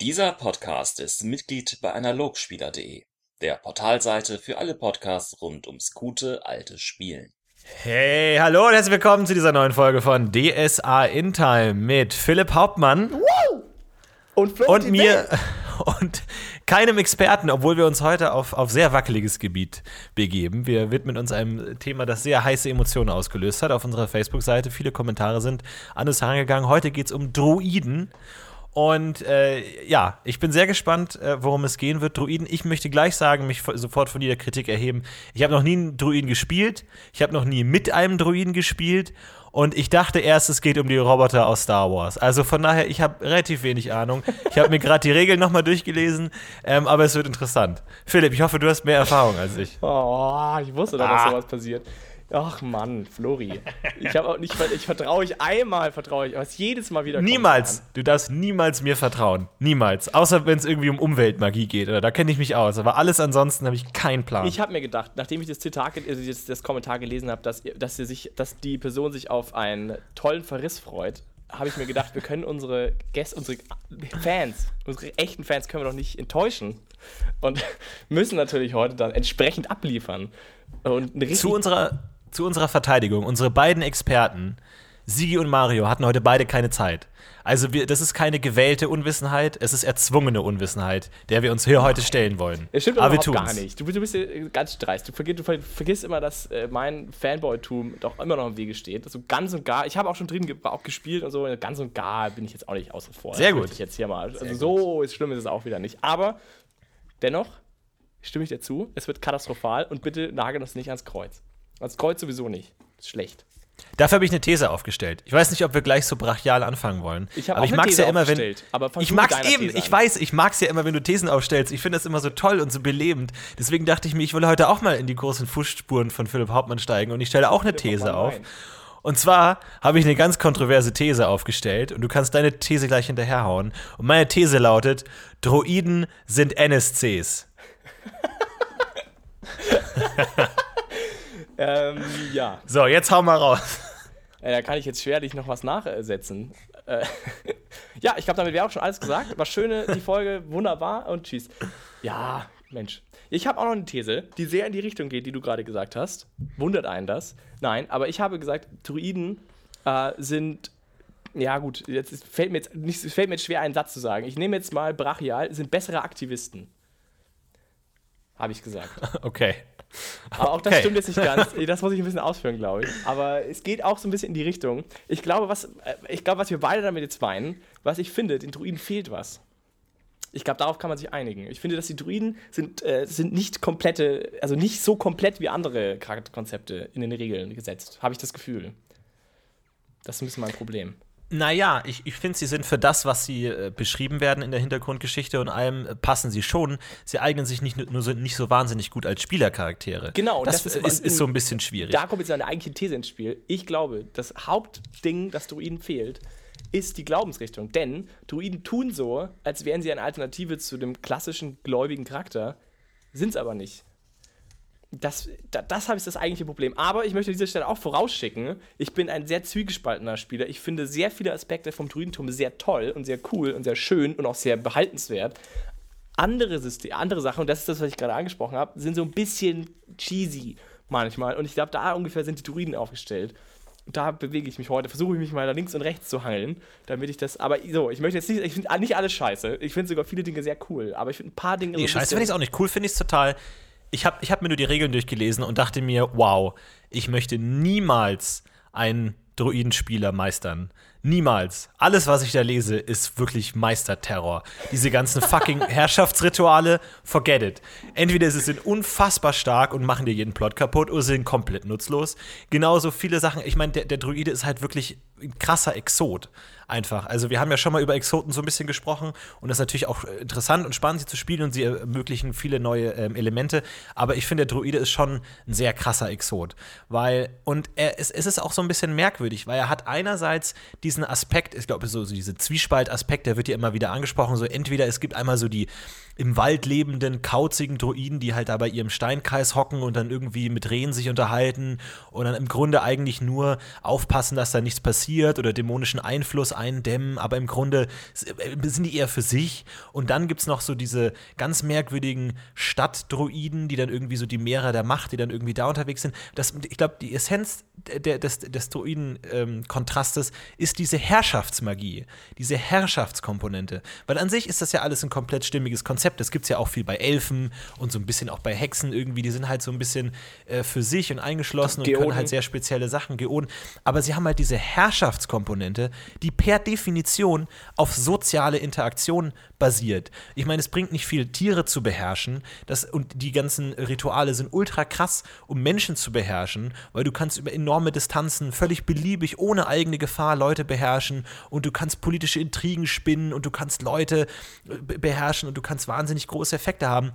Dieser Podcast ist Mitglied bei Analogspieler.de, der Portalseite für alle Podcasts rund ums gute alte Spielen. Hey, hallo und herzlich willkommen zu dieser neuen Folge von DSA in Time mit Philipp Hauptmann Und, Flo und mir und keinem Experten, obwohl wir uns heute auf, auf sehr wackeliges Gebiet begeben. Wir widmen uns einem Thema, das sehr heiße Emotionen ausgelöst hat. Auf unserer Facebook-Seite viele Kommentare sind an uns herangegangen. Heute geht es um Druiden. Und äh, ja, ich bin sehr gespannt, äh, worum es gehen wird. Druiden, ich möchte gleich sagen, mich sofort von jeder Kritik erheben. Ich habe noch nie einen Druiden gespielt. Ich habe noch nie mit einem Druiden gespielt. Und ich dachte erst, es geht um die Roboter aus Star Wars. Also von daher, ich habe relativ wenig Ahnung. Ich habe mir gerade die Regeln nochmal durchgelesen, ähm, aber es wird interessant. Philipp, ich hoffe, du hast mehr Erfahrung als ich. Oh, ich wusste doch, dass sowas passiert. Ach Mann, Flori. Ich habe auch nicht, ich vertraue ich einmal, vertraue ich, aber es jedes Mal wieder. Niemals. Du darfst niemals mir vertrauen. Niemals. Außer wenn es irgendwie um Umweltmagie geht. Oder da kenne ich mich aus. Aber alles ansonsten habe ich keinen Plan. Ich habe mir gedacht, nachdem ich das Zitat, also das, das Kommentar gelesen habe, dass, dass, sich, dass die Person sich auf einen tollen Verriss freut, habe ich mir gedacht, wir können unsere Gäste, unsere Fans, unsere echten Fans können wir doch nicht enttäuschen. Und müssen natürlich heute dann entsprechend abliefern. Und Zu unserer zu unserer Verteidigung, unsere beiden Experten, Sigi und Mario, hatten heute beide keine Zeit. Also wir, das ist keine gewählte Unwissenheit, es ist erzwungene Unwissenheit, der wir uns hier heute stellen wollen. Es stimmt aber, aber gar nicht. Du, du, bist ganz dreist. Du, vergiss, du vergisst immer, dass äh, mein Fanboy-Tum doch immer noch im Wege steht. Also ganz und gar. Ich habe auch schon drin ge auch gespielt und so. Ganz und gar bin ich jetzt auch nicht außen vor. Sehr gut. Ich jetzt hier mal. Also so ist schlimm ist es auch wieder nicht. Aber dennoch stimme ich dir zu. Es wird katastrophal und bitte nagel uns nicht ans Kreuz. Als Kreuz sowieso nicht. Ist schlecht. Dafür habe ich eine These aufgestellt. Ich weiß nicht, ob wir gleich so brachial anfangen wollen. Ich aber ich mag es ja immer, wenn ich mag es eben. Ich weiß, ich mag es ja immer, wenn du Thesen aufstellst. Ich finde das immer so toll und so belebend. Deswegen dachte ich mir, ich will heute auch mal in die großen Fußspuren von Philipp Hauptmann steigen und ich stelle auch eine These auf. Und zwar habe ich eine ganz kontroverse These aufgestellt und du kannst deine These gleich hinterherhauen. Und meine These lautet: Droiden sind NSCs. Ähm, ja. So, jetzt hau mal raus. Äh, da kann ich jetzt schwerlich noch was nachsetzen. Äh, ja, ich glaube, damit wäre auch schon alles gesagt. War schöne, die Folge, wunderbar und tschüss. Ja, Mensch. Ich habe auch noch eine These, die sehr in die Richtung geht, die du gerade gesagt hast. Wundert einen das? Nein, aber ich habe gesagt, Druiden äh, sind ja gut, jetzt fällt mir jetzt nicht, fällt mir jetzt schwer, einen Satz zu sagen. Ich nehme jetzt mal brachial, sind bessere Aktivisten. Habe ich gesagt. Okay. Aber auch das okay. stimmt jetzt nicht ganz. Das muss ich ein bisschen ausführen, glaube ich. Aber es geht auch so ein bisschen in die Richtung. Ich glaube, was, äh, ich glaube, was wir beide damit jetzt weinen, was ich finde, den Druiden fehlt was. Ich glaube, darauf kann man sich einigen. Ich finde, dass die Druiden sind, äh, sind nicht komplette, also nicht so komplett wie andere Charakterkonzepte in den Regeln gesetzt. Habe ich das Gefühl. Das ist ein bisschen mein Problem. Naja, ich, ich finde, sie sind für das, was sie äh, beschrieben werden in der Hintergrundgeschichte und allem, äh, passen sie schon. Sie eignen sich nicht nur so, nicht so wahnsinnig gut als Spielercharaktere. Genau, das, das ist, ist, ist, so ein bisschen schwierig. Da kommt jetzt eine eigentliche These ins Spiel. Ich glaube, das Hauptding, das Druiden fehlt, ist die Glaubensrichtung. Denn Druiden tun so, als wären sie eine Alternative zu dem klassischen gläubigen Charakter, sind es aber nicht das, das, das habe ich das eigentliche Problem. Aber ich möchte an dieser Stelle auch vorausschicken, ich bin ein sehr zwiegespaltener Spieler. Ich finde sehr viele Aspekte vom Druidentum sehr toll und sehr cool und sehr schön und auch sehr behaltenswert. Andere, System, andere Sachen, und das ist das, was ich gerade angesprochen habe, sind so ein bisschen cheesy manchmal. Und ich glaube, da ungefähr sind die Druiden aufgestellt. da bewege ich mich heute, versuche ich mich mal da links und rechts zu hangeln, damit ich das. Aber so, ich möchte jetzt nicht, ich finde nicht alles scheiße. Ich finde sogar viele Dinge sehr cool. Aber ich finde ein paar Dinge. Nee, so scheiße finde ich es auch nicht. Cool finde ich es total ich habe ich hab mir nur die Regeln durchgelesen und dachte mir, wow, ich möchte niemals einen Druidenspieler meistern. Niemals. Alles, was ich da lese, ist wirklich Meisterterror. Diese ganzen fucking Herrschaftsrituale, forget it. Entweder sie sind unfassbar stark und machen dir jeden Plot kaputt oder sie sind komplett nutzlos. Genauso viele Sachen. Ich meine, der, der Druide ist halt wirklich ein krasser Exot einfach. Also wir haben ja schon mal über Exoten so ein bisschen gesprochen und das ist natürlich auch interessant und spannend, sie zu spielen und sie ermöglichen viele neue ähm, Elemente. Aber ich finde, der Druide ist schon ein sehr krasser Exot. Weil, und er, es, es ist auch so ein bisschen merkwürdig, weil er hat einerseits diesen Aspekt, ich glaube, so, so diese Zwiespalt-Aspekt, der wird ja immer wieder angesprochen, so entweder es gibt einmal so die im Wald lebenden, kauzigen Druiden, die halt da bei ihrem Steinkreis hocken und dann irgendwie mit Rehen sich unterhalten und dann im Grunde eigentlich nur aufpassen, dass da nichts passiert oder dämonischen Einfluss eindämmen, aber im Grunde äh, sind die eher für sich. Und dann gibt es noch so diese ganz merkwürdigen Stadtdruiden, die dann irgendwie so die Meere der Macht, die dann irgendwie da unterwegs sind. Das, ich glaube, die Essenz der, des, des Druiden-Kontrastes ähm, ist diese Herrschaftsmagie, diese Herrschaftskomponente. Weil an sich ist das ja alles ein komplett stimmiges Konzept. Das gibt es ja auch viel bei Elfen und so ein bisschen auch bei Hexen irgendwie. Die sind halt so ein bisschen äh, für sich und eingeschlossen und können halt sehr spezielle Sachen, Geoden. Aber sie haben halt diese Herrschaftskomponente, die per Definition auf soziale Interaktion basiert. Ich meine, es bringt nicht viel, Tiere zu beherrschen. Das, und die ganzen Rituale sind ultra krass, um Menschen zu beherrschen, weil du kannst über enorme Distanzen völlig beliebig, ohne eigene Gefahr Leute beherrschen und du kannst politische Intrigen spinnen und du kannst Leute äh, beherrschen und du kannst wahnsinnig große Effekte haben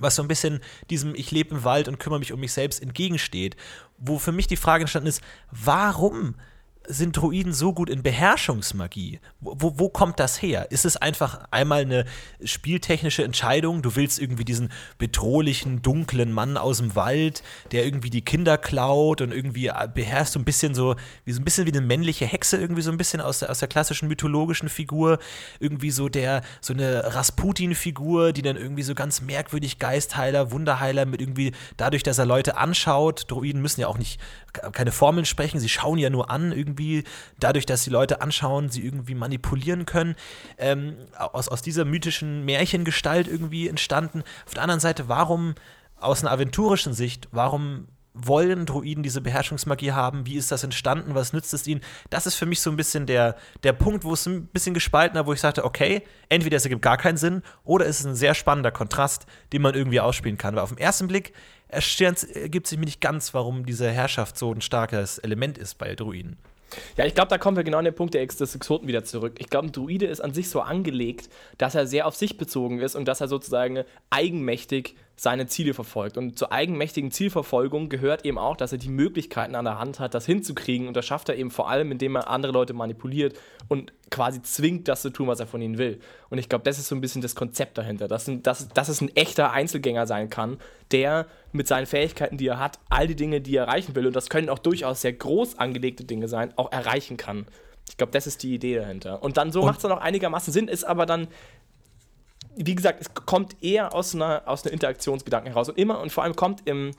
was so ein bisschen diesem Ich lebe im Wald und kümmere mich um mich selbst entgegensteht. Wo für mich die Frage entstanden ist, warum sind Druiden so gut in Beherrschungsmagie? Wo, wo kommt das her? Ist es einfach einmal eine spieltechnische Entscheidung? Du willst irgendwie diesen bedrohlichen, dunklen Mann aus dem Wald, der irgendwie die Kinder klaut und irgendwie äh, beherrscht so ein bisschen so, wie so ein bisschen wie eine männliche Hexe, irgendwie so ein bisschen aus der, aus der klassischen mythologischen Figur. Irgendwie so der, so eine Rasputin-Figur, die dann irgendwie so ganz merkwürdig Geistheiler, Wunderheiler mit irgendwie, dadurch, dass er Leute anschaut, Druiden müssen ja auch nicht keine Formeln sprechen, sie schauen ja nur an, irgendwie, dadurch, dass die Leute anschauen, sie irgendwie manipulieren können. Ähm, aus, aus dieser mythischen Märchengestalt irgendwie entstanden. Auf der anderen Seite, warum aus einer aventurischen Sicht, warum wollen Druiden diese Beherrschungsmagie haben? Wie ist das entstanden? Was nützt es ihnen? Das ist für mich so ein bisschen der, der Punkt, wo es ein bisschen gespalten war, wo ich sagte, okay, entweder es ergibt gar keinen Sinn oder es ist ein sehr spannender Kontrast, den man irgendwie ausspielen kann. Weil auf den ersten Blick ergibt sich mir nicht ganz, warum diese Herrschaft so ein starkes Element ist bei Druiden. Ja, ich glaube, da kommen wir genau an den Punkt der des Exoten wieder zurück. Ich glaube, ein Druide ist an sich so angelegt, dass er sehr auf sich bezogen ist und dass er sozusagen eigenmächtig seine Ziele verfolgt. Und zur eigenmächtigen Zielverfolgung gehört eben auch, dass er die Möglichkeiten an der Hand hat, das hinzukriegen. Und das schafft er eben vor allem, indem er andere Leute manipuliert und quasi zwingt, das zu tun, was er von ihnen will. Und ich glaube, das ist so ein bisschen das Konzept dahinter, dass, ein, dass, dass es ein echter Einzelgänger sein kann, der mit seinen Fähigkeiten, die er hat, all die Dinge, die er erreichen will, und das können auch durchaus sehr groß angelegte Dinge sein, auch erreichen kann. Ich glaube, das ist die Idee dahinter. Und dann so macht es dann auch einigermaßen Sinn, ist aber dann wie gesagt, es kommt eher aus einer, aus einer Interaktionsgedanken heraus. Und immer und vor allem kommt im,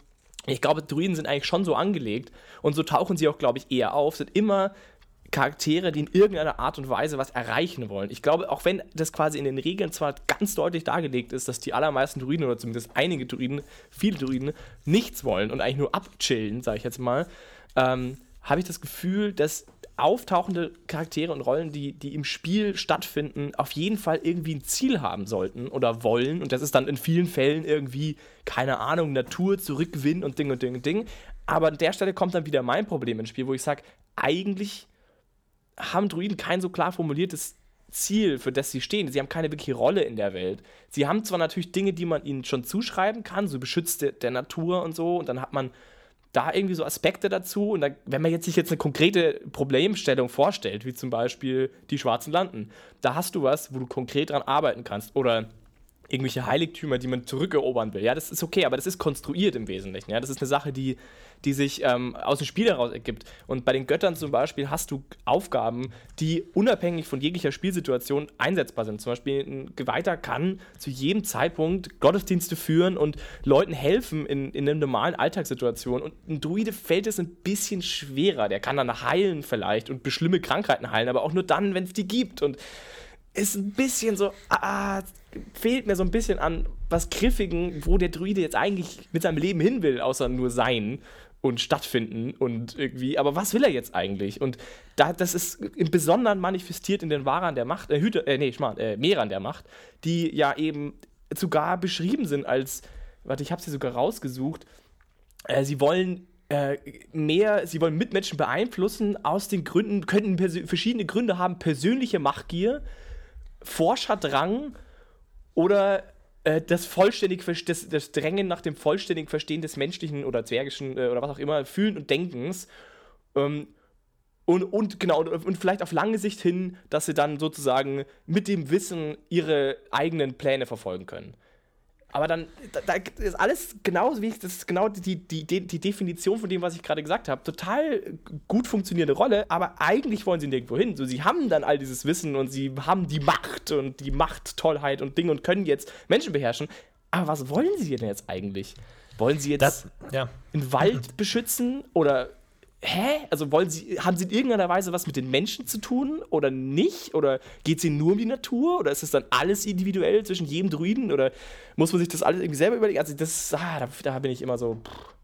ich glaube, Druiden sind eigentlich schon so angelegt und so tauchen sie auch, glaube ich, eher auf, sind immer Charaktere, die in irgendeiner Art und Weise was erreichen wollen. Ich glaube, auch wenn das quasi in den Regeln zwar ganz deutlich dargelegt ist, dass die allermeisten Druiden oder zumindest einige Druiden, viele Druiden, nichts wollen und eigentlich nur abchillen, sage ich jetzt mal, ähm, habe ich das Gefühl, dass auftauchende Charaktere und Rollen, die, die im Spiel stattfinden, auf jeden Fall irgendwie ein Ziel haben sollten oder wollen. Und das ist dann in vielen Fällen irgendwie, keine Ahnung, Natur zurückgewinnen und Ding und Ding und Ding. Aber an der Stelle kommt dann wieder mein Problem ins Spiel, wo ich sage, eigentlich haben Druiden kein so klar formuliertes Ziel, für das sie stehen. Sie haben keine wirkliche Rolle in der Welt. Sie haben zwar natürlich Dinge, die man ihnen schon zuschreiben kann, so beschützte der Natur und so, und dann hat man da irgendwie so Aspekte dazu. Und da, wenn man jetzt sich jetzt eine konkrete Problemstellung vorstellt, wie zum Beispiel die schwarzen Landen, da hast du was, wo du konkret dran arbeiten kannst. Oder irgendwelche Heiligtümer, die man zurückerobern will. Ja, das ist okay, aber das ist konstruiert im Wesentlichen. Ja, das ist eine Sache, die, die sich ähm, aus dem Spiel heraus ergibt. Und bei den Göttern zum Beispiel hast du Aufgaben, die unabhängig von jeglicher Spielsituation einsetzbar sind. Zum Beispiel ein Geweihter kann zu jedem Zeitpunkt Gottesdienste führen und Leuten helfen in, in einer normalen Alltagssituation. Und ein Druide fällt es ein bisschen schwerer. Der kann dann heilen vielleicht und schlimme Krankheiten heilen, aber auch nur dann, wenn es die gibt. Und ist ein bisschen so, ah, fehlt mir so ein bisschen an was Griffigen, wo der Druide jetzt eigentlich mit seinem Leben hin will, außer nur sein und stattfinden und irgendwie, aber was will er jetzt eigentlich? Und da, das ist im Besonderen manifestiert in den Wahrern der Macht, äh, Hüter, äh, nee, Schmarrn, äh, Mehrern der Macht, die ja eben sogar beschrieben sind als, warte, ich habe sie sogar rausgesucht, äh, sie wollen äh, mehr, sie wollen Mitmenschen beeinflussen aus den Gründen, könnten verschiedene Gründe haben, persönliche Machtgier, Forscherdrang oder äh, das vollständig das, das Drängen nach dem vollständigen Verstehen des menschlichen oder zwergischen äh, oder was auch immer Fühlen und Denkens. Ähm, und, und genau, und, und vielleicht auf lange Sicht hin, dass sie dann sozusagen mit dem Wissen ihre eigenen Pläne verfolgen können. Aber dann, da, da ist alles genauso wie ich, das ist genau die, die, die, die Definition von dem, was ich gerade gesagt habe. Total gut funktionierende Rolle, aber eigentlich wollen sie nirgendwo hin. So, sie haben dann all dieses Wissen und sie haben die Macht und die Machttollheit und Dinge und können jetzt Menschen beherrschen. Aber was wollen sie denn jetzt eigentlich? Wollen sie jetzt Das, ja. einen Wald beschützen oder hä? Also wollen sie, haben sie in irgendeiner Weise was mit den Menschen zu tun oder nicht? Oder geht es ihnen nur um die Natur? Oder ist es dann alles individuell zwischen jedem Druiden? Oder muss man sich das alles irgendwie selber überlegen? Also das, ah, da, da bin ich immer so. Pff.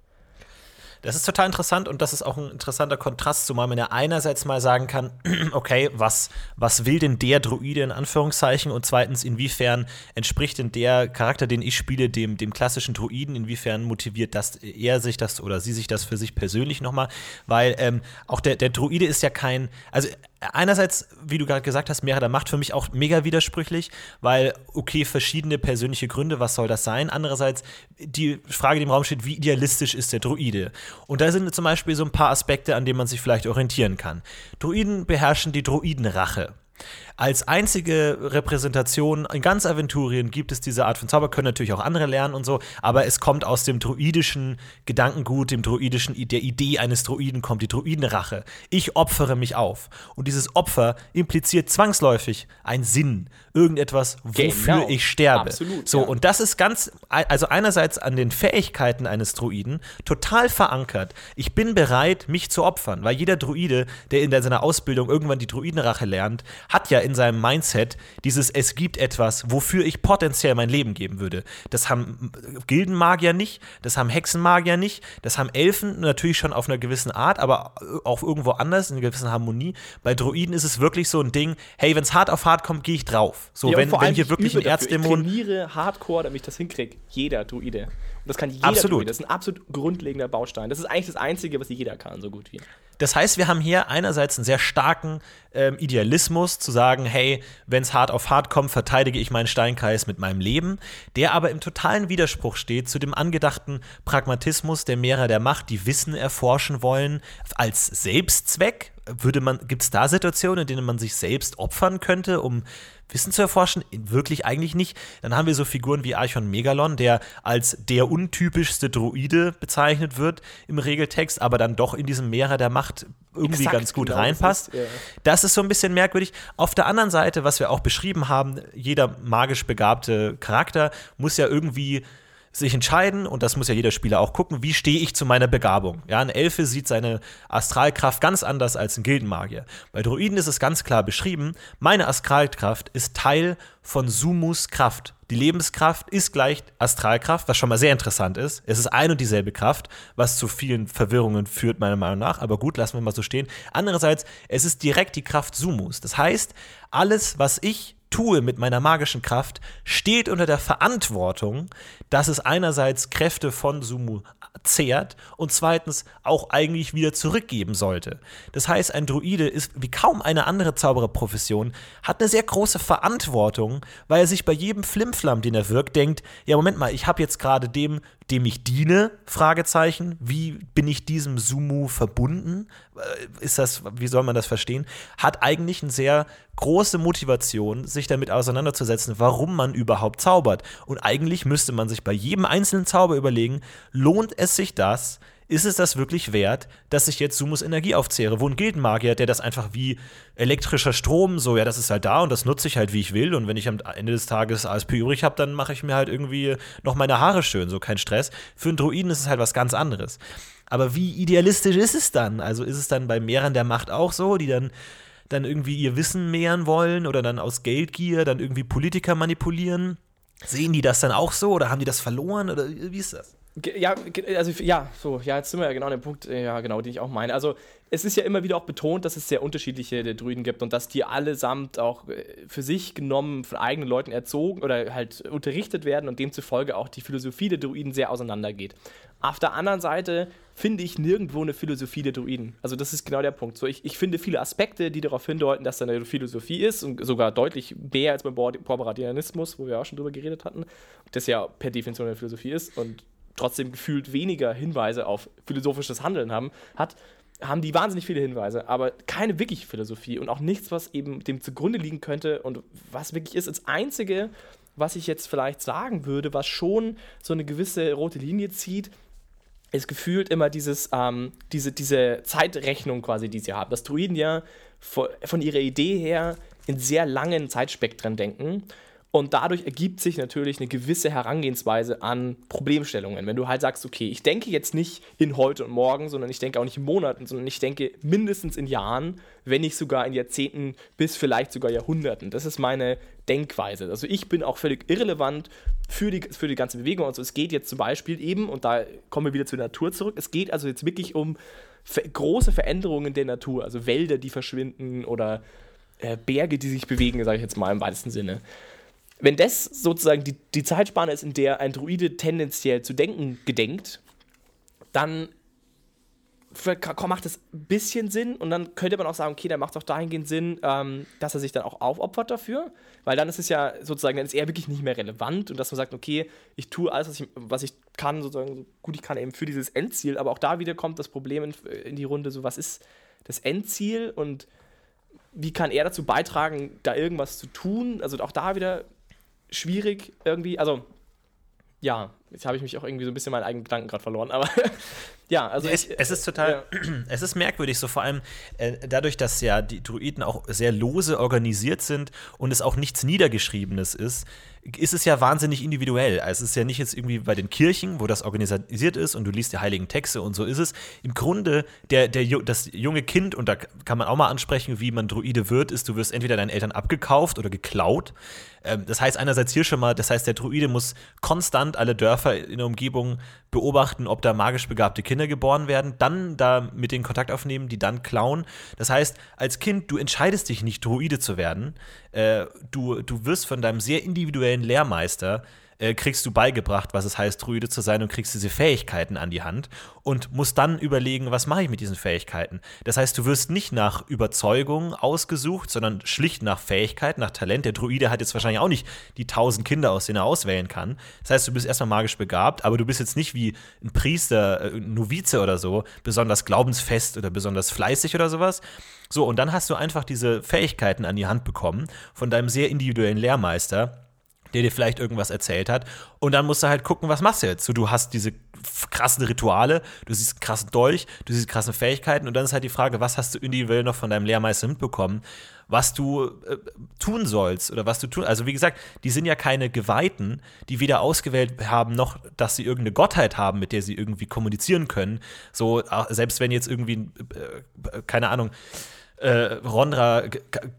Das ist total interessant und das ist auch ein interessanter Kontrast, zumal man ja einerseits mal sagen kann, okay, was, was will denn der Druide in Anführungszeichen? Und zweitens, inwiefern entspricht denn der Charakter, den ich spiele, dem, dem klassischen Druiden, inwiefern motiviert das er sich das oder sie sich das für sich persönlich nochmal, weil ähm, auch der, der Druide ist ja kein, also einerseits, wie du gerade gesagt hast, Meere der Macht für mich auch mega widersprüchlich, weil, okay, verschiedene persönliche Gründe, was soll das sein? Andererseits die Frage, die im Raum steht, wie idealistisch ist der Druide? Und da sind zum Beispiel so ein paar Aspekte, an denen man sich vielleicht orientieren kann. Druiden beherrschen die Druidenrache. Als einzige Repräsentation in ganz Aventurien gibt es diese Art von Zauber, können natürlich auch andere lernen und so, aber es kommt aus dem druidischen Gedankengut, dem druidischen, der Idee eines Druiden kommt die Druidenrache. Ich opfere mich auf. Und dieses Opfer impliziert zwangsläufig einen Sinn, irgendetwas, wofür Genau. ich sterbe. Absolut, so, ja. und das ist ganz, also einerseits an den Fähigkeiten eines Druiden total verankert. Ich bin bereit, mich zu opfern, weil jeder Druide, der in seiner Ausbildung irgendwann die Druidenrache lernt, hat ja in seinem Mindset dieses, es gibt etwas, wofür ich potenziell mein Leben geben würde. Das haben Gildenmagier nicht, das haben Hexenmagier nicht, das haben Elfen natürlich schon auf einer gewissen Art, aber auch irgendwo anders, in einer gewissen Harmonie. Bei Druiden ist es wirklich so ein Ding, hey, wenn es hart auf hart kommt, gehe ich drauf. So, Ja, wenn, wenn hier ich wirklich ein. Erzdämon Ich trainiere hardcore, damit ich das hinkriege. Jeder Druide. Das kann jeder Absolut. Druide. Das ist ein absolut grundlegender Baustein. Das ist eigentlich das Einzige, was jeder kann, so gut wie. Das heißt, wir haben hier einerseits einen sehr starken ähm, Idealismus, zu sagen, hey, wenn es hart auf hart kommt, verteidige ich meinen Steinkreis mit meinem Leben, der aber im totalen Widerspruch steht zu dem angedachten Pragmatismus der Mehrer der Macht, die Wissen erforschen wollen als Selbstzweck. Würde man, gibt es da Situationen, in denen man sich selbst opfern könnte, um Wissen zu erforschen? Wirklich eigentlich nicht. Dann haben wir so Figuren wie Archon Megalon, der als der untypischste Druide bezeichnet wird im Regeltext, aber dann doch in diesem Meere der Macht irgendwie Exakt, ganz gut genau, reinpasst. das ist, ja. Das ist so ein bisschen merkwürdig. Auf der anderen Seite, was wir auch beschrieben haben, jeder magisch begabte Charakter muss ja irgendwie sich entscheiden, und das muss ja jeder Spieler auch gucken, wie stehe ich zu meiner Begabung. Ja, ein Elfe sieht seine Astralkraft ganz anders als ein Gildenmagier. Bei Druiden ist es ganz klar beschrieben, meine Astralkraft ist Teil von Sumus Kraft. Die Lebenskraft ist gleich Astralkraft, was schon mal sehr interessant ist. Es ist ein und dieselbe Kraft, was zu vielen Verwirrungen führt, meiner Meinung nach. Aber gut, lassen wir mal so stehen. Andererseits, es ist direkt die Kraft Sumus. Das heißt, alles, was ich tue mit meiner magischen Kraft, steht unter der Verantwortung, dass es einerseits Kräfte von Sumu zehrt und zweitens auch eigentlich wieder zurückgeben sollte. Das heißt, ein Druide ist wie kaum eine andere Zaubererprofession, hat eine sehr große Verantwortung, weil er sich bei jedem Flimflam, den er wirkt, denkt, ja, Moment mal, ich habe jetzt gerade dem, dem ich diene, Fragezeichen, wie bin ich diesem Sumu verbunden? Äh, Ist das, wie soll man das verstehen? Hat eigentlich eine sehr große Motivation, sich damit auseinanderzusetzen, warum man überhaupt zaubert. Und eigentlich müsste man sich bei jedem einzelnen Zauber überlegen, lohnt es sich das? Ist es das wirklich wert, dass ich jetzt Sumus Energie aufzehre? Wo ein Gildenmagier, der das einfach wie elektrischer Strom, so, ja, das ist halt da und das nutze ich halt, wie ich will. Und wenn ich am Ende des Tages ASP übrig habe, dann mache ich mir halt irgendwie noch meine Haare schön, so kein Stress. Für einen Druiden ist es halt was ganz anderes. Aber wie idealistisch ist es dann? Also ist es dann bei Mehrern der Macht auch so, die dann dann irgendwie ihr Wissen mehren wollen oder dann aus Geldgier dann irgendwie Politiker manipulieren? Sehen die das dann auch so oder haben die das verloren oder wie ist das? Ja, also ja, so, ja, jetzt sind wir ja genau an dem Punkt, äh, ja, genau, den ich auch meine. Also, es ist ja immer wieder auch betont, dass es sehr unterschiedliche der Druiden gibt und dass die allesamt auch äh, für sich genommen von eigenen Leuten erzogen oder halt unterrichtet werden und demzufolge auch die Philosophie der Druiden sehr auseinandergeht. Auf der anderen Seite finde ich nirgendwo eine Philosophie der Druiden. Also das ist genau der Punkt. So, ich, ich finde viele Aspekte, die darauf hindeuten, dass da eine Philosophie ist und sogar deutlich mehr als beim Bor- Borbaradianismus, wo wir auch schon drüber geredet hatten, das ja per Definition eine Philosophie ist und trotzdem gefühlt weniger Hinweise auf philosophisches Handeln haben, hat, haben die wahnsinnig viele Hinweise, aber keine wirkliche Philosophie und auch nichts, was eben dem zugrunde liegen könnte und was wirklich ist. Das Einzige, was ich jetzt vielleicht sagen würde, was schon so eine gewisse rote Linie zieht, ist gefühlt immer dieses, ähm, diese, diese Zeitrechnung quasi, die sie haben. Dass Druiden ja von ihrer Idee her in sehr langen Zeitspektren denken. Und dadurch ergibt sich natürlich eine gewisse Herangehensweise an Problemstellungen. Wenn du halt sagst, okay, ich denke jetzt nicht in heute und morgen, sondern ich denke auch nicht in Monaten, sondern ich denke mindestens in Jahren, wenn nicht sogar in Jahrzehnten bis vielleicht sogar Jahrhunderten. Das ist meine Denkweise. Also ich bin auch völlig irrelevant für die, für die ganze Bewegung. Also es geht jetzt zum Beispiel eben, und da kommen wir wieder zur Natur zurück, es geht also jetzt wirklich um große Veränderungen der Natur, also Wälder, die verschwinden oder äh, Berge, die sich bewegen, sage ich jetzt mal im weitesten Sinne. Wenn das sozusagen die, die Zeitspanne ist, in der ein Druide tendenziell zu denken gedenkt, dann macht es ein bisschen Sinn und dann könnte man auch sagen, okay, dann macht es auch dahingehend Sinn, ähm, dass er sich dann auch aufopfert dafür, weil dann ist es ja sozusagen, dann ist er wirklich nicht mehr relevant und dass man sagt, okay, ich tue alles, was ich, was ich kann, sozusagen, so gut ich kann eben für dieses Endziel, aber auch da wieder kommt das Problem in, in die Runde, so was ist das Endziel und wie kann er dazu beitragen, da irgendwas zu tun, also auch da wieder schwierig irgendwie, also ja, jetzt habe ich mich auch irgendwie so ein bisschen meinen eigenen Gedanken gerade verloren, aber ja, also es, ich, es ist total, ja. es ist merkwürdig, so vor allem äh, dadurch, dass ja die Druiden auch sehr lose organisiert sind und es auch nichts Niedergeschriebenes ist, ist es ja wahnsinnig individuell. Also es ist ja nicht jetzt irgendwie bei den Kirchen, wo das organisiert ist und du liest die heiligen Texte und so ist es. Im Grunde, der, der, das junge Kind, und da kann man auch mal ansprechen, wie man Druide wird, ist, du wirst entweder deinen Eltern abgekauft oder geklaut. Ähm, das heißt einerseits hier schon mal, das heißt, der Druide muss konstant alle Dörfer in der Umgebung beobachten, ob da magisch begabte Kinder geboren werden, dann da mit denen Kontakt aufnehmen, die dann klauen. Das heißt, als Kind, du entscheidest dich nicht, Druide zu werden. Äh, du, du wirst von deinem sehr individuellen Lehrmeister äh, kriegst du beigebracht, was es heißt, Druide zu sein und kriegst diese Fähigkeiten an die Hand und musst dann überlegen, was mache ich mit diesen Fähigkeiten. Das heißt, du wirst nicht nach Überzeugung ausgesucht, sondern schlicht nach Fähigkeit, nach Talent. Der Druide hat jetzt wahrscheinlich auch nicht die tausend Kinder, aus denen er auswählen kann. Das heißt, du bist erstmal magisch begabt, aber du bist jetzt nicht wie ein Priester, äh, ein Novize oder so, besonders glaubensfest oder besonders fleißig oder sowas. So, und dann hast du einfach diese Fähigkeiten an die Hand bekommen von deinem sehr individuellen Lehrmeister der dir vielleicht irgendwas erzählt hat. Und dann musst du halt gucken, was machst du jetzt? So, du hast diese krassen Rituale, du siehst krassen Dolch, du siehst krassen Fähigkeiten und dann ist halt die Frage, was hast du individuell noch von deinem Lehrmeister mitbekommen, was du äh, tun sollst oder was du tun. Also wie gesagt, die sind ja keine Geweihten, die weder ausgewählt haben, noch dass sie irgendeine Gottheit haben, mit der sie irgendwie kommunizieren können. So, selbst wenn jetzt irgendwie, äh, keine Ahnung, äh, Rondra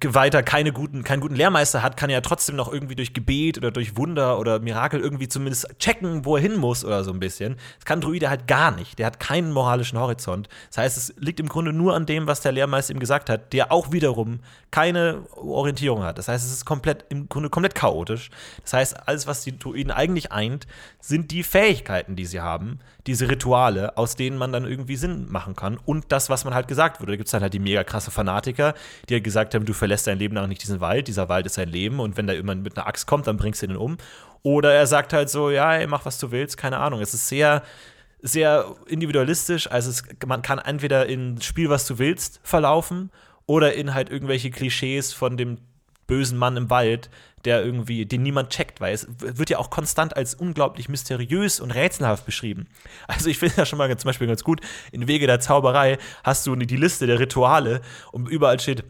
weiter keine guten, keinen guten Lehrmeister hat, kann er ja trotzdem noch irgendwie durch Gebet oder durch Wunder oder Mirakel irgendwie zumindest checken, wo er hin muss oder so ein bisschen. Das kann Druide halt gar nicht. Der hat keinen moralischen Horizont. Das heißt, es liegt im Grunde nur an dem, was der Lehrmeister ihm gesagt hat, der auch wiederum keine Orientierung hat. Das heißt, es ist komplett, im Grunde komplett chaotisch. Das heißt, alles, was die Druiden eigentlich eint, sind die Fähigkeiten, die sie haben, diese Rituale, aus denen man dann irgendwie Sinn machen kann und das, was man halt gesagt wurde. Da gibt es dann halt die mega krasse Fanatiker, die halt gesagt haben, du verlässt dein Leben lang nicht diesen Wald, dieser Wald ist dein Leben und wenn da jemand mit einer Axt kommt, dann bringst du ihn um. Oder er sagt halt so, ja, ey, mach was du willst, keine Ahnung. Es ist sehr, sehr individualistisch. Also es, man kann entweder in Spiel, was du willst, verlaufen oder in halt irgendwelche Klischees von dem bösen Mann im Wald, der irgendwie, den niemand checkt, weil es wird ja auch konstant als unglaublich mysteriös und rätselhaft beschrieben. Also ich finde ja schon mal zum Beispiel ganz gut, in Wege der Zauberei hast du die Liste der Rituale und überall steht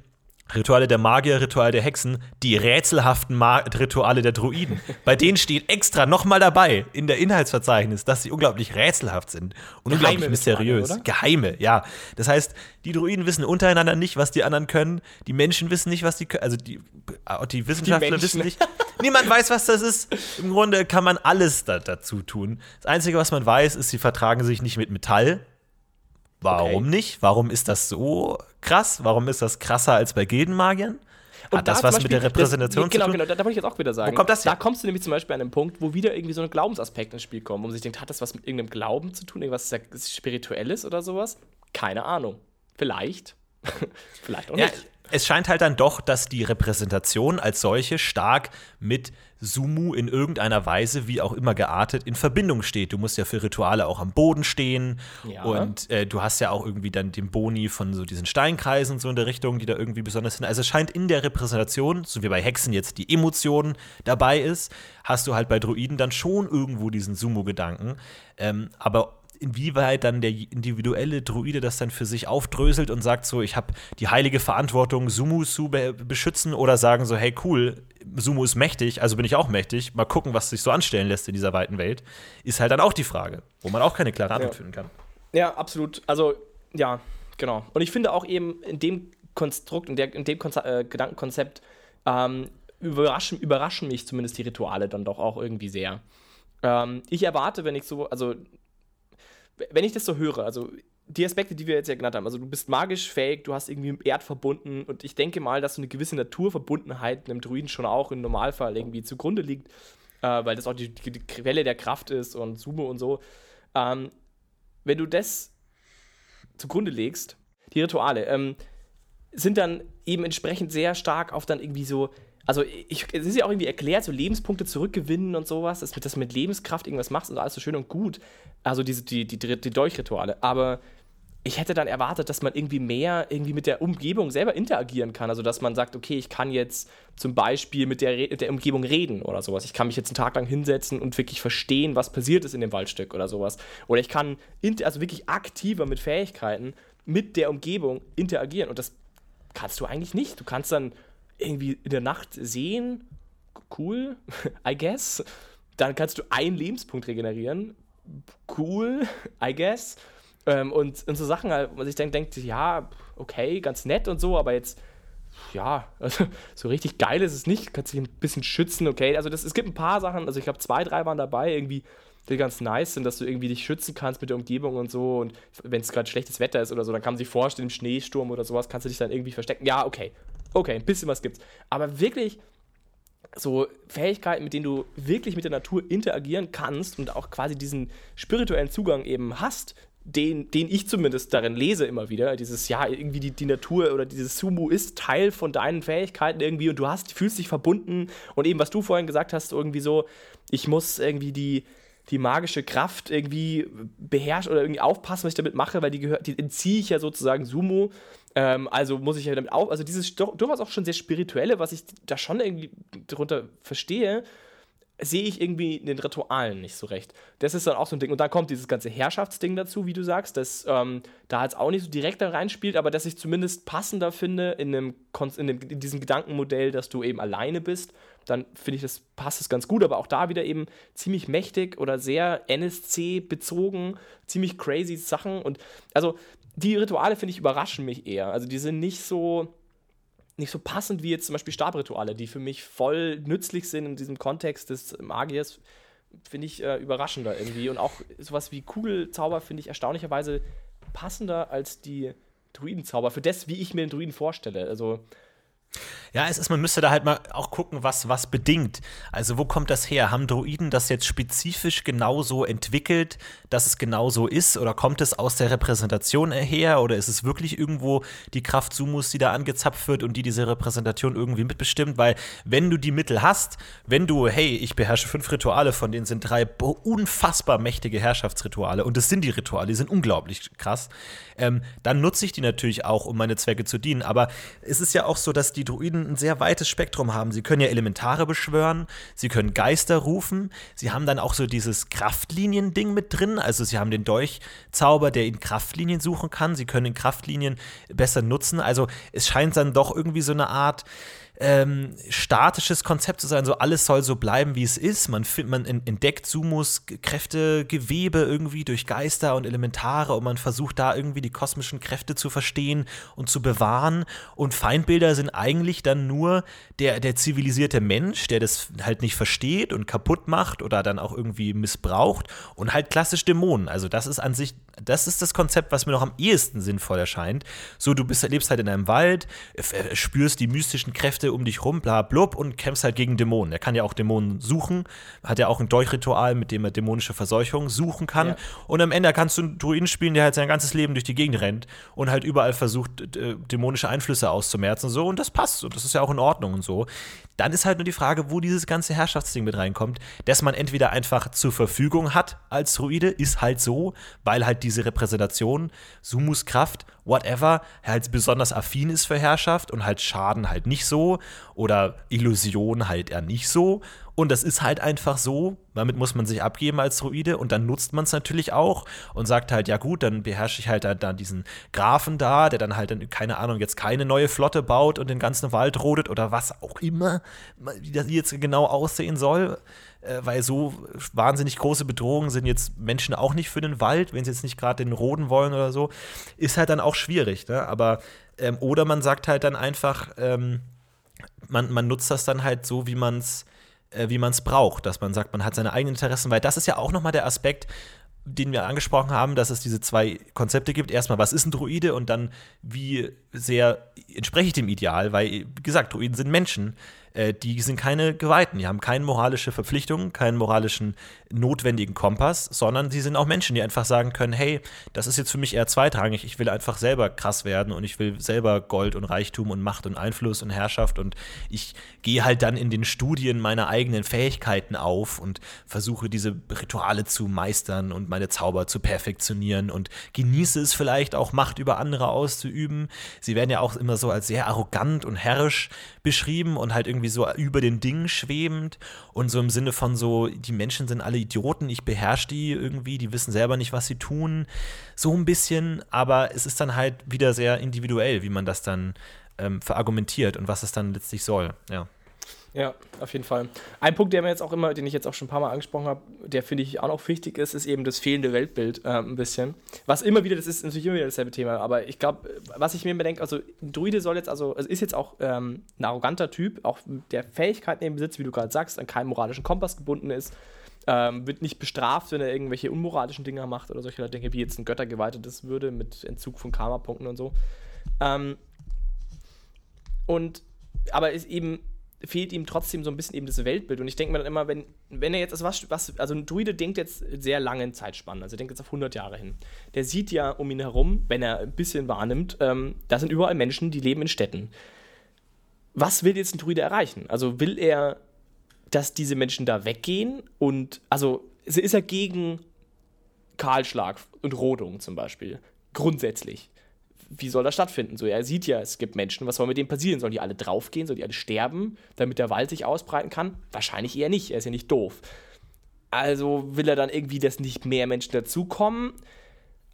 Rituale der Magier, Rituale der Hexen, die rätselhaften Ma Rituale der Druiden. Bei denen steht extra nochmal dabei in der Inhaltsverzeichnis, dass sie unglaublich rätselhaft sind und Geheime unglaublich mysteriös. Rituale, Geheime, ja. Das heißt, die Druiden wissen untereinander nicht, was die anderen können. Die Menschen wissen nicht, was die können. Also die, die Wissenschaftler die wissen nicht. Niemand weiß, was das ist. Im Grunde kann man alles da, dazu tun. Das Einzige, was man weiß, ist, sie vertragen sich nicht mit Metall. Warum okay. nicht? Warum ist das so krass? Warum ist das krasser als bei Gildenmagiern? Und Hat das was Beispiel, mit der Repräsentation das, genau, zu tun? Genau, genau, da wollte ich jetzt auch wieder sagen. Wo kommt das Da kommst du nämlich zum Beispiel an einen Punkt, wo wieder irgendwie so ein Glaubensaspekt ins Spiel kommt, wo man sich denkt, hat das was mit irgendeinem Glauben zu tun, irgendwas Spirituelles oder sowas? Keine Ahnung. Vielleicht. Vielleicht auch nicht. Es scheint halt dann doch, dass die Repräsentation als solche stark mit Sumu in irgendeiner Weise, wie auch immer geartet, in Verbindung steht. Du musst ja für Rituale auch am Boden stehen Ja. und äh, du hast ja auch irgendwie dann den Boni von so diesen Steinkreisen so in der Richtung, die da irgendwie besonders sind. Also es scheint in der Repräsentation, so wie bei Hexen jetzt die Emotion dabei ist, hast du halt bei Druiden dann schon irgendwo diesen Sumu-Gedanken. Ähm, aber inwieweit dann der individuelle Druide das dann für sich aufdröselt und sagt so, ich habe die heilige Verantwortung, Sumu zu be beschützen oder sagen so, hey cool, Sumu ist mächtig, also bin ich auch mächtig, mal gucken, was sich so anstellen lässt in dieser weiten Welt, ist halt dann auch die Frage, wo man auch keine klare Antwort Ja. finden kann. Ja, absolut. Also, ja, genau. Und ich finde auch eben in dem Konstrukt, in, der, in dem Konze äh, Gedankenkonzept, ähm, überraschen, überraschen mich zumindest die Rituale dann doch auch irgendwie sehr. Ähm, ich erwarte, wenn ich so, also, wenn ich das so höre, also die Aspekte, die wir jetzt ja genannt haben, also du bist magisch fähig, du hast irgendwie mit Erd verbunden und ich denke mal, dass so eine gewisse Naturverbundenheit einem Druiden schon auch im Normalfall irgendwie zugrunde liegt, äh, weil das auch die, die, die Quelle der Kraft ist und Sumo und so. Ähm, wenn du das zugrunde legst, die Rituale, ähm, sind dann eben entsprechend sehr stark auf dann irgendwie so, also ich, es ist ja auch irgendwie erklärt, so Lebenspunkte zurückgewinnen und sowas, dass du das mit Lebenskraft irgendwas machst und alles so schön und gut. Also diese, die, die, die, Dolchrituale. Aber ich hätte dann erwartet, dass man irgendwie mehr irgendwie mit der Umgebung selber interagieren kann. Also dass man sagt, okay, ich kann jetzt zum Beispiel mit der, Re- der Umgebung reden oder sowas. Ich kann mich jetzt einen Tag lang hinsetzen und wirklich verstehen, was passiert ist in dem Waldstück oder sowas. Oder ich kann also wirklich aktiver mit Fähigkeiten mit der Umgebung interagieren. Und das kannst du eigentlich nicht. Du kannst dann irgendwie in der Nacht sehen, cool, I guess. Dann kannst du einen Lebenspunkt regenerieren, cool, I guess. Ähm, und, und so Sachen, halt, wo man sich dann denkt, ja, okay, ganz nett und so, aber jetzt, ja, also, so richtig geil ist es nicht. Kannst dich ein bisschen schützen, okay. Also das, es gibt ein paar Sachen, also ich glaube, zwei, drei waren dabei, irgendwie, die ganz nice sind, dass du irgendwie dich schützen kannst mit der Umgebung und so. Und wenn es gerade schlechtes Wetter ist oder so, dann kann man sich vorstellen, im Schneesturm oder sowas kannst du dich dann irgendwie verstecken. Ja, okay. Okay, ein bisschen was gibt's. Aber wirklich so Fähigkeiten, mit denen du wirklich mit der Natur interagieren kannst und auch quasi diesen spirituellen Zugang eben hast, den, den ich zumindest darin lese immer wieder. Dieses, ja, irgendwie die, die Natur oder dieses Sumu ist Teil von deinen Fähigkeiten irgendwie und du hast, fühlst dich verbunden und eben, was du vorhin gesagt hast, irgendwie so, ich muss irgendwie die, die magische Kraft irgendwie beherrschen oder irgendwie aufpassen, was ich damit mache, weil die gehört, die entziehe ich ja sozusagen Sumo. Ähm, also muss ich ja damit auf, also dieses durchaus auch schon sehr spirituelle, was ich da schon irgendwie darunter verstehe, sehe ich irgendwie in den Ritualen nicht so recht. Das ist dann auch so ein Ding. Und dann kommt dieses ganze Herrschaftsding dazu, wie du sagst, das ähm, da jetzt auch nicht so direkt da reinspielt, aber dass ich zumindest passender finde in, einem, in, dem, in diesem Gedankenmodell, dass du eben alleine bist. Dann finde ich, das passt es ganz gut, aber auch da wieder eben ziemlich mächtig oder sehr NSC-bezogen, ziemlich crazy Sachen. Und also die Rituale, finde ich, überraschen mich eher. Also die sind nicht so nicht so passend wie jetzt zum Beispiel Stabrituale, die für mich voll nützlich sind in diesem Kontext des Magiers, finde ich äh, überraschender irgendwie. Und auch sowas wie Kugelzauber finde ich erstaunlicherweise passender als die Druidenzauber, für das, wie ich mir den Druiden vorstelle. Also, Ja, es ist, man müsste da halt mal auch gucken, was was bedingt. Also wo kommt das her? Haben Droiden das jetzt spezifisch genauso entwickelt, dass es genauso ist? Oder kommt es aus der Repräsentation her? Oder ist es wirklich irgendwo die Kraft Sumus, die da angezapft wird und die diese Repräsentation irgendwie mitbestimmt? Weil wenn du die Mittel hast, wenn du, hey, ich beherrsche fünf Rituale, von denen sind drei unfassbar mächtige Herrschaftsrituale und das sind die Rituale, die sind unglaublich krass, ähm, dann nutze ich die natürlich auch, um meine Zwecke zu dienen. Aber es ist ja auch so, dass die Druiden ein sehr weites Spektrum haben. Sie können ja Elementare beschwören, sie können Geister rufen, sie haben dann auch so dieses Kraftlinien-Ding mit drin. Also sie haben den Dolchzauber, der in Kraftlinien suchen kann. Sie können in Kraftlinien besser nutzen. Also es scheint dann doch irgendwie so eine Art ähm, statisches Konzept zu sein, so alles soll so bleiben, wie es ist. Man, find, man en- entdeckt Sumos Kräfte, Gewebe irgendwie durch Geister und Elementare und man versucht da irgendwie die kosmischen Kräfte zu verstehen und zu bewahren. Und Feindbilder sind eigentlich dann nur der, der zivilisierte Mensch, der das halt nicht versteht und kaputt macht oder dann auch irgendwie missbraucht und halt klassisch Dämonen. Also das ist an sich, das ist das Konzept, was mir noch am ehesten sinnvoll erscheint. So, du bist, lebst halt in einem Wald, äh, spürst die mystischen Kräfte um dich rum, bla blub und kämpfst halt gegen Dämonen. Er kann ja auch Dämonen suchen, hat ja auch ein Dolchritual, mit dem er dämonische Verseuchung suchen kann. Ja. Und am Ende kannst du einen Druiden spielen, der halt sein ganzes Leben durch die Gegend rennt und halt überall versucht, dämonische Einflüsse auszumerzen und so. Und das passt und das ist ja auch in Ordnung und so. Dann ist halt nur die Frage, wo dieses ganze Herrschaftsding mit reinkommt, dass man entweder einfach zur Verfügung hat als Druide, ist halt so, weil halt diese Repräsentation, Sumus Kraft, whatever, halt besonders affin ist für Herrschaft und halt Schaden halt nicht so oder Illusion halt eher nicht so. Und das ist halt einfach so, damit muss man sich abgeben als Druide und dann nutzt man es natürlich auch und sagt halt, ja gut, dann beherrsche ich halt dann diesen Grafen da, der dann halt, dann, keine Ahnung, jetzt keine neue Flotte baut und den ganzen Wald rodet oder was auch immer, wie das jetzt genau aussehen soll. Äh, weil so wahnsinnig große Bedrohungen sind jetzt Menschen auch nicht für den Wald, wenn sie jetzt nicht gerade den roden wollen oder so, ist halt dann auch schwierig. Ne? Aber, ähm, oder man sagt halt dann einfach, ähm, man, man nutzt das dann halt so, wie man es äh, wie man es braucht, dass man sagt, man hat seine eigenen Interessen, weil das ist ja auch nochmal der Aspekt, den wir angesprochen haben, dass es diese zwei Konzepte gibt. Erstmal, was ist ein Druide und dann, wie sehr entspreche ich dem Ideal, weil, wie gesagt, Druiden sind Menschen äh, die sind keine Geweihten, die haben keine moralische Verpflichtung, keinen moralischen notwendigen Kompass, sondern sie sind auch Menschen, die einfach sagen können, hey, das ist jetzt für mich eher zweitrangig, ich will einfach selber krass werden und ich will selber Gold und Reichtum und Macht und Einfluss und Herrschaft. Und ich gehe halt dann in den Studien meine eigenen Fähigkeiten auf und versuche diese Rituale zu meistern und meine Zauber zu perfektionieren und genieße es vielleicht auch Macht über andere auszuüben. Sie werden ja auch immer so als sehr arrogant und herrisch beschrieben und halt irgendwie so über den Dingen schwebend und so im Sinne von so, die Menschen sind alle Idioten, ich beherrsche die irgendwie, die wissen selber nicht, was sie tun. So ein bisschen, aber es ist dann halt wieder sehr individuell, wie man das dann ähm, verargumentiert und was es dann letztlich soll, ja. Ja, auf jeden Fall. Ein Punkt, der mir jetzt auch immer, den ich jetzt auch schon ein paar Mal angesprochen habe, der finde ich auch noch wichtig ist, ist eben das fehlende Weltbild äh, ein bisschen. Was immer wieder, das ist natürlich immer wieder dasselbe Thema, aber ich glaube, was ich mir immer denke, also ein Druide soll jetzt also, also ist jetzt auch ähm, ein arroganter Typ, auch der Fähigkeiten im Besitz, wie du gerade sagst, an keinen moralischen Kompass gebunden ist, ähm, wird nicht bestraft, wenn er irgendwelche unmoralischen Dinge macht oder solche Dinge, wie jetzt ein Göttergeweihtes würde mit Entzug von Karma-Punkten und so. Ähm, und aber ist eben fehlt ihm trotzdem so ein bisschen eben das Weltbild. Und ich denke mir dann immer, wenn, wenn er jetzt, also was, was, also ein Druide denkt jetzt sehr lange in Zeitspannen, also er denkt jetzt auf 100 Jahre hin. Der sieht ja um ihn herum, wenn er ein bisschen wahrnimmt, ähm, da sind überall Menschen, die leben in Städten. Was will jetzt ein Druide erreichen? Also will er, dass diese Menschen da weggehen und, also ist er gegen Kahlschlag und Rodung zum Beispiel? Grundsätzlich wie soll das stattfinden? So, er sieht ja, es gibt Menschen, was soll mit denen passieren? Sollen die alle draufgehen? Sollen die alle sterben, damit der Wald sich ausbreiten kann? Wahrscheinlich eher nicht, er ist ja nicht doof. Also will er dann irgendwie, dass nicht mehr Menschen dazukommen?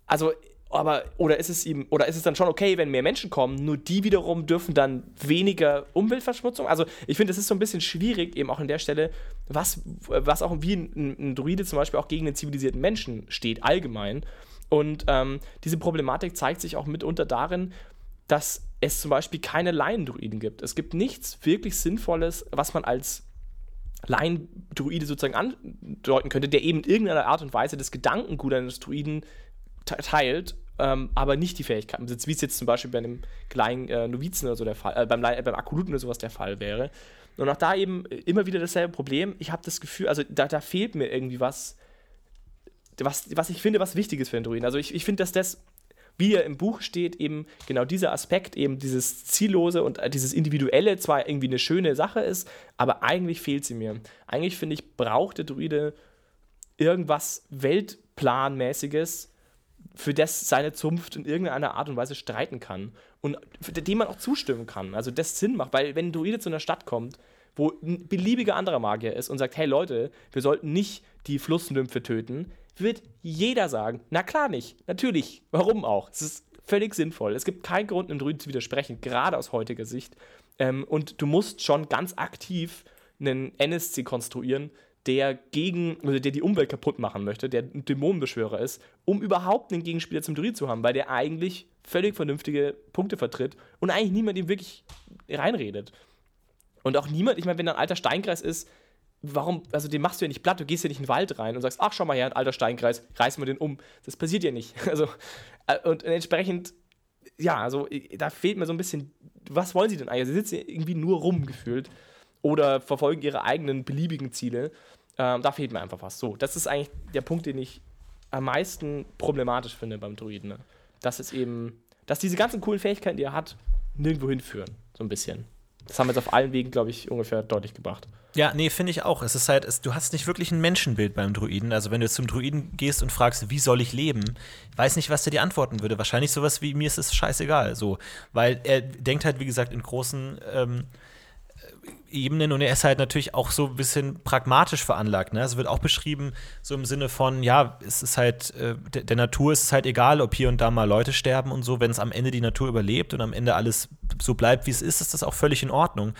Also, aber, oder ist es ihm, oder ist es dann schon okay, wenn mehr Menschen kommen, nur die wiederum dürfen dann weniger Umweltverschmutzung? Also, ich finde, es ist so ein bisschen schwierig, eben auch an der Stelle, was, was auch wie ein, ein Druide zum Beispiel auch gegen den zivilisierten Menschen steht, allgemein. Und ähm, diese Problematik zeigt sich auch mitunter darin, dass es zum Beispiel keine Laiendruiden gibt. Es gibt nichts wirklich Sinnvolles, was man als Laiendruide sozusagen andeuten könnte, der eben in irgendeiner Art und Weise das Gedankengut eines Druiden teilt, ähm, aber nicht die Fähigkeiten besitzt, wie es jetzt zum Beispiel bei einem kleinen äh, Novizen oder so der Fall, äh, beim, beim Akoluten oder sowas der Fall wäre. Und auch da eben immer wieder dasselbe Problem. Ich habe das Gefühl, also da, da fehlt mir irgendwie was, was, was ich finde, was wichtig ist für den Druiden. Also ich, ich finde, dass das, wie er im Buch steht, eben genau dieser Aspekt, eben dieses Ziellose und äh, dieses Individuelle zwar irgendwie eine schöne Sache ist, aber eigentlich fehlt sie mir. Eigentlich finde ich, braucht der Druide irgendwas Weltplanmäßiges, für das seine Zunft in irgendeiner Art und Weise streiten kann und dem man auch zustimmen kann. Also das Sinn macht, weil wenn ein Druide zu einer Stadt kommt, wo ein beliebiger anderer Magier ist und sagt, hey Leute, wir sollten nicht die Flussnymphe töten, wird jeder sagen, na klar nicht, natürlich, warum auch? Es ist völlig sinnvoll. Es gibt keinen Grund, einem Druiden zu widersprechen, gerade aus heutiger Sicht. Ähm, und du musst schon ganz aktiv einen NSC konstruieren, der gegen, oder der die Umwelt kaputt machen möchte, der ein Dämonenbeschwörer ist, um überhaupt einen Gegenspieler zum Druid zu haben, weil der eigentlich völlig vernünftige Punkte vertritt und eigentlich niemand ihm wirklich reinredet. Und auch niemand, ich meine, wenn da ein alter Steinkreis ist, warum, also den machst du ja nicht platt, du gehst ja nicht in den Wald rein und sagst, ach, schau mal her, ein alter Steinkreis, reißen wir den um. Das passiert ja nicht. Also, äh, und entsprechend, ja, also da fehlt mir so ein bisschen, was wollen sie denn eigentlich? Sie sitzen irgendwie nur rum gefühlt oder verfolgen ihre eigenen beliebigen Ziele. Ähm, da fehlt mir einfach was. So, das ist eigentlich der Punkt, den ich am meisten problematisch finde beim Druiden. Ne? Dass es eben, dass diese ganzen coolen Fähigkeiten, die er hat, nirgendwo hinführen. So ein bisschen. Das haben wir jetzt auf allen Wegen, glaube ich, ungefähr deutlich gebracht. Ja, nee, finde ich auch. Es ist halt, es, du hast nicht wirklich ein Menschenbild beim Druiden. Also, wenn du zum Druiden gehst und fragst, wie soll ich leben, weiß nicht, was der dir antworten würde. Wahrscheinlich sowas wie, mir ist es scheißegal. So, weil er denkt halt, wie gesagt, in großen ähm, Ebenen und er ist halt natürlich auch so ein bisschen pragmatisch veranlagt. Ne? Es wird auch beschrieben, so im Sinne von, ja, es ist halt, äh, der, der Natur ist es halt egal, ob hier und da mal Leute sterben und so, wenn es am Ende die Natur überlebt und am Ende alles so bleibt, wie es ist, ist das auch völlig in Ordnung.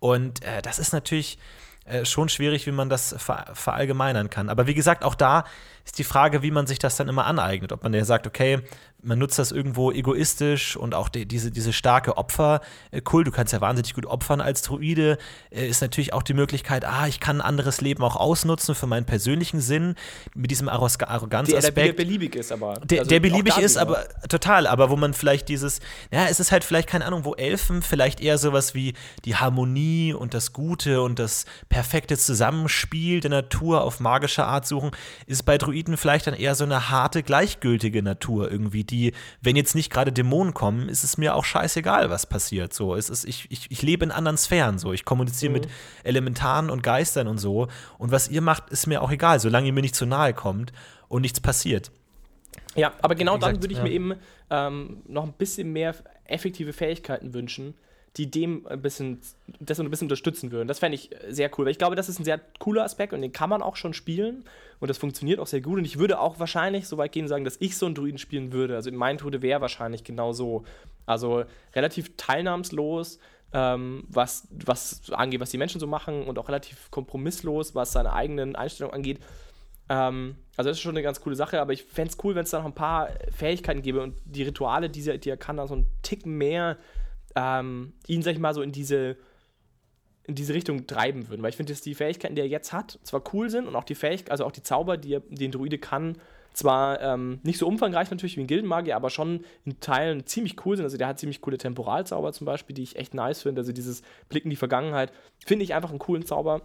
Und äh, das ist natürlich äh, schon schwierig, wie man das ver verallgemeinern kann. Aber wie gesagt, auch da ist die Frage, wie man sich das dann immer aneignet. Ob man ja sagt, okay, man nutzt das irgendwo egoistisch und auch die, diese, diese starke Opfer, cool, du kannst ja wahnsinnig gut opfern als Druide, äh, ist natürlich auch die Möglichkeit, ah, ich kann ein anderes Leben auch ausnutzen für meinen persönlichen Sinn, mit diesem Arroganzaspekt. Der, der beliebig ist, aber. Der, also der beliebig ist, aber total, aber wo man vielleicht dieses, ja, es ist halt vielleicht, keine Ahnung, wo Elfen vielleicht eher sowas wie die Harmonie und das Gute und das perfekte Zusammenspiel der Natur auf magische Art suchen, ist bei Druiden vielleicht dann eher so eine harte, gleichgültige Natur irgendwie, die die, wenn jetzt nicht gerade Dämonen kommen, ist es mir auch scheißegal, was passiert. So, es ist, ich, ich, ich lebe in anderen Sphären. So, ich kommuniziere mhm. mit Elementaren und Geistern und so. Und was ihr macht, ist mir auch egal, solange ihr mir nicht zu nahe kommt und nichts passiert. Ja, aber genau gesagt, dann würde ich ja. mir eben ähm, noch ein bisschen mehr effektive Fähigkeiten wünschen, die dem ein bisschen, das ein bisschen unterstützen würden. Das fände ich sehr cool, weil ich glaube, das ist ein sehr cooler Aspekt und den kann man auch schon spielen und das funktioniert auch sehr gut. Und ich würde auch wahrscheinlich so weit gehen sagen, dass ich so einen Druiden spielen würde. Also mein Tode wäre wahrscheinlich genau so. Also relativ teilnahmslos, ähm, was, was angeht, was die Menschen so machen und auch relativ kompromisslos, was seine eigenen Einstellungen angeht. Ähm, also das ist schon eine ganz coole Sache, aber ich fände es cool, wenn es da noch ein paar Fähigkeiten gäbe und die Rituale, die, sie, die er kann, da so einen Tick mehr ähm, ihn, sag ich mal, so in diese, in diese Richtung treiben würden. Weil ich finde, dass die Fähigkeiten, die er jetzt hat, zwar cool sind und auch die Fähigkeiten, also auch die Zauber, die, er, die ein Druide kann, zwar ähm, nicht so umfangreich natürlich wie ein Gildenmagier, aber schon in Teilen ziemlich cool sind. Also der hat ziemlich coole Temporalzauber zum Beispiel, die ich echt nice finde. Also dieses Blick in die Vergangenheit finde ich einfach einen coolen Zauber.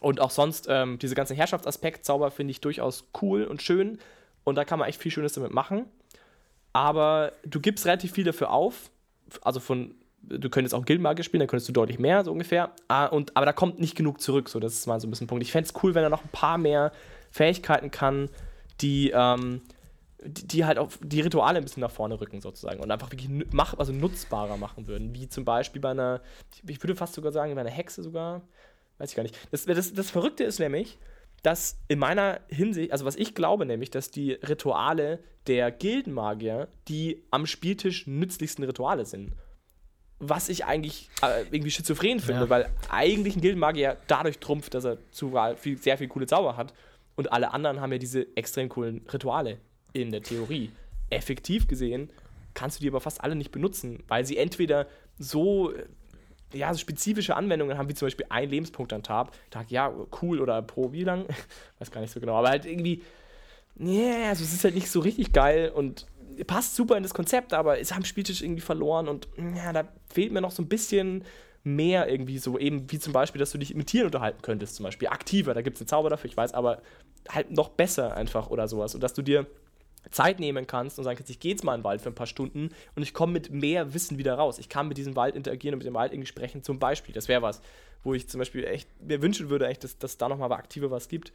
Und auch sonst ähm, diese ganzen Herrschaftsaspekt-Zauber finde ich durchaus cool und schön. Und da kann man echt viel Schönes damit machen. Aber du gibst relativ viel dafür auf also von, du könntest auch Guildmagier spielen, dann könntest du deutlich mehr, so ungefähr. Ah, und, aber da kommt nicht genug zurück, so das ist mal so ein bisschen ein Punkt. Ich fände es cool, wenn er noch ein paar mehr Fähigkeiten kann, die, ähm, die, die, halt auch die Rituale ein bisschen nach vorne rücken, sozusagen. Und einfach wirklich mach, also nutzbarer machen würden. Wie zum Beispiel bei einer, ich würde fast sogar sagen, bei einer Hexe sogar. Weiß ich gar nicht. Das, das, das Verrückte ist nämlich, dass in meiner Hinsicht, also was ich glaube nämlich, dass die Rituale der Gildenmagier die am Spieltisch nützlichsten Rituale sind. Was ich eigentlich äh, irgendwie schizophren finde, ja. weil eigentlich ein Gildenmagier dadurch trumpft, dass er zu viel, sehr viel coole Zauber hat. Und alle anderen haben ja diese extrem coolen Rituale in der Theorie. Effektiv gesehen kannst du die aber fast alle nicht benutzen, weil sie entweder so ja, so spezifische Anwendungen haben, wie zum Beispiel ein Lebenspunkt an Tab. Tag, ja, cool oder pro wie lang? Weiß gar nicht so genau. Aber halt irgendwie, yeah, also es ist halt nicht so richtig geil und passt super in das Konzept, aber ist am Spieltisch irgendwie verloren und ja, da fehlt mir noch so ein bisschen mehr irgendwie so, eben wie zum Beispiel, dass du dich mit Tieren unterhalten könntest, zum Beispiel aktiver, da gibt es einen Zauber dafür, ich weiß, aber halt noch besser einfach oder sowas und dass du dir Zeit nehmen kannst und sagen kannst, ich gehe jetzt mal in den Wald für ein paar Stunden und ich komme mit mehr Wissen wieder raus. Ich kann mit diesem Wald interagieren und mit dem Wald irgendwie sprechen, zum Beispiel. Das wäre was, wo ich zum Beispiel echt mir wünschen würde, echt, dass, dass da nochmal aktiver was gibt.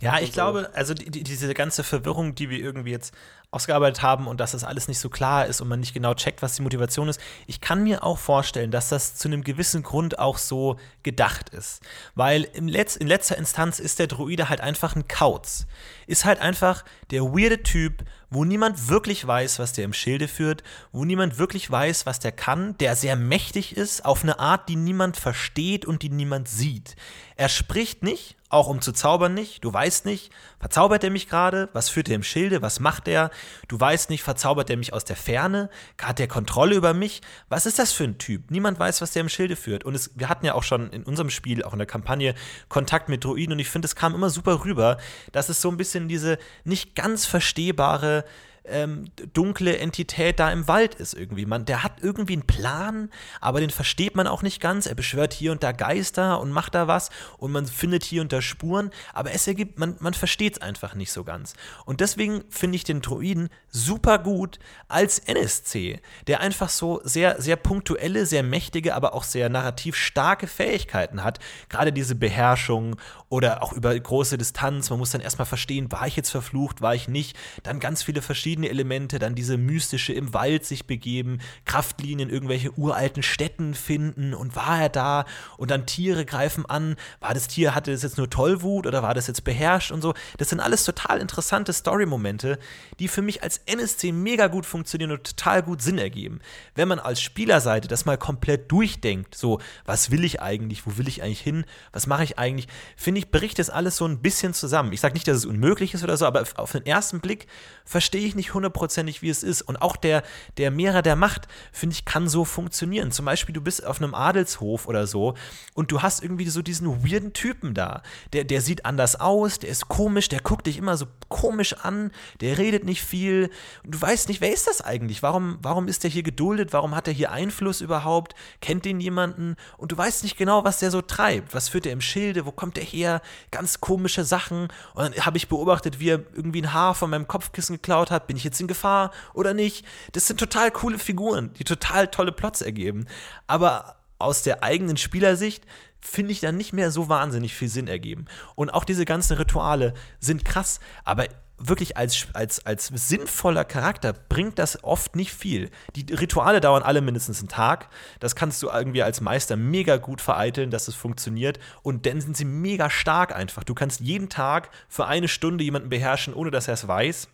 Ja, ich so. glaube, also die, diese ganze Verwirrung, die wir irgendwie jetzt ausgearbeitet haben und dass das alles nicht so klar ist und man nicht genau checkt, was die Motivation ist. Ich kann mir auch vorstellen, dass das zu einem gewissen Grund auch so gedacht ist. Weil im Letz-, in letzter Instanz ist der Druide halt einfach ein Kauz. Ist halt einfach der weirde Typ, wo niemand wirklich weiß, was der im Schilde führt, wo niemand wirklich weiß, was der kann, der sehr mächtig ist, auf eine Art, die niemand versteht und die niemand sieht. Er spricht nicht, auch um zu zaubern nicht. Du weißt nicht, verzaubert er mich gerade? Was führt er im Schilde? Was macht er? Du weißt nicht, verzaubert er mich aus der Ferne? Hat er Kontrolle über mich? Was ist das für ein Typ? Niemand weiß, was der im Schilde führt. Und es, wir hatten ja auch schon in unserem Spiel, auch in der Kampagne, Kontakt mit Druiden und ich finde, es kam immer super rüber, dass es so ein bisschen diese nicht ganz verstehbare ähm, dunkle Entität da im Wald ist irgendwie. Man, der hat irgendwie einen Plan, aber den versteht man auch nicht ganz. Er beschwört hier und da Geister und macht da was und man findet hier und da Spuren, aber es ergibt, man, man versteht es einfach nicht so ganz. Und deswegen finde ich den Druiden super gut als NSC, der einfach so sehr, sehr punktuelle, sehr mächtige, aber auch sehr narrativ starke Fähigkeiten hat. Gerade diese Beherrschung oder auch über große Distanz. Man muss dann erstmal verstehen, war ich jetzt verflucht, war ich nicht. Dann ganz viele verschiedene Elemente, dann diese mystische im Wald sich begeben, Kraftlinien, irgendwelche uralten Städten finden und war er da und dann Tiere greifen an. War das Tier, hatte das jetzt nur Tollwut oder war das jetzt beherrscht und so? Das sind alles total interessante Story-Momente, die für mich als NSC mega gut funktionieren und total gut Sinn ergeben. Wenn man als Spielerseite das mal komplett durchdenkt, so, was will ich eigentlich, wo will ich eigentlich hin, was mache ich eigentlich, finde finde ich, bricht das alles so ein bisschen zusammen. Ich sage nicht, dass es unmöglich ist oder so, aber auf den ersten Blick verstehe ich nicht hundertprozentig, wie es ist. Und auch der, der Mehrer der Macht, finde ich, kann so funktionieren. Zum Beispiel, du bist auf einem Adelshof oder so und du hast irgendwie so diesen weirden Typen da. Der, der sieht anders aus, der ist komisch, der guckt dich immer so komisch an, der redet nicht viel. Und du weißt nicht, wer ist das eigentlich? Warum, warum ist der hier geduldet? Warum hat er hier Einfluss überhaupt? Kennt den jemanden? Und du weißt nicht genau, was der so treibt. Was führt er im Schilde? Wo kommt der her? Her, ganz komische Sachen. Und dann habe ich beobachtet, wie er irgendwie ein Haar von meinem Kopfkissen geklaut hat. Bin ich jetzt in Gefahr oder nicht? Das sind total coole Figuren, die total tolle Plots ergeben. Aber aus der eigenen Spielersicht finde ich dann nicht mehr so wahnsinnig viel Sinn ergeben. Und auch diese ganzen Rituale sind krass, aber wirklich als, als, als sinnvoller Charakter bringt das oft nicht viel. Die Rituale dauern alle mindestens einen Tag. Das kannst du irgendwie als Meister mega gut vereiteln, dass es funktioniert. Und dann sind sie mega stark einfach. Du kannst jeden Tag für eine Stunde jemanden beherrschen, ohne dass er es weiß.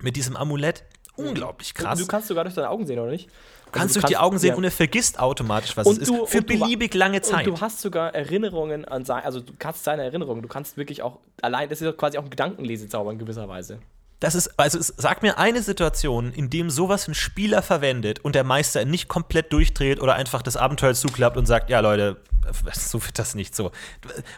Mit diesem Amulett. Unglaublich krass. Du kannst sogar durch deine Augen sehen, oder nicht? Kannst also durch die Augen sehen ja. und er vergisst automatisch, was und es du, ist. Für beliebig du, lange Zeit. Und du hast sogar Erinnerungen an seine, also du kannst seine Erinnerungen, du kannst wirklich auch, allein, das ist quasi auch ein Gedankenlesezauber in gewisser Weise. Das ist, also es, sag mir eine Situation, in dem sowas ein Spieler verwendet und der Meister nicht komplett durchdreht oder einfach das Abenteuer zuklappt und sagt, ja Leute, so wird das nicht so.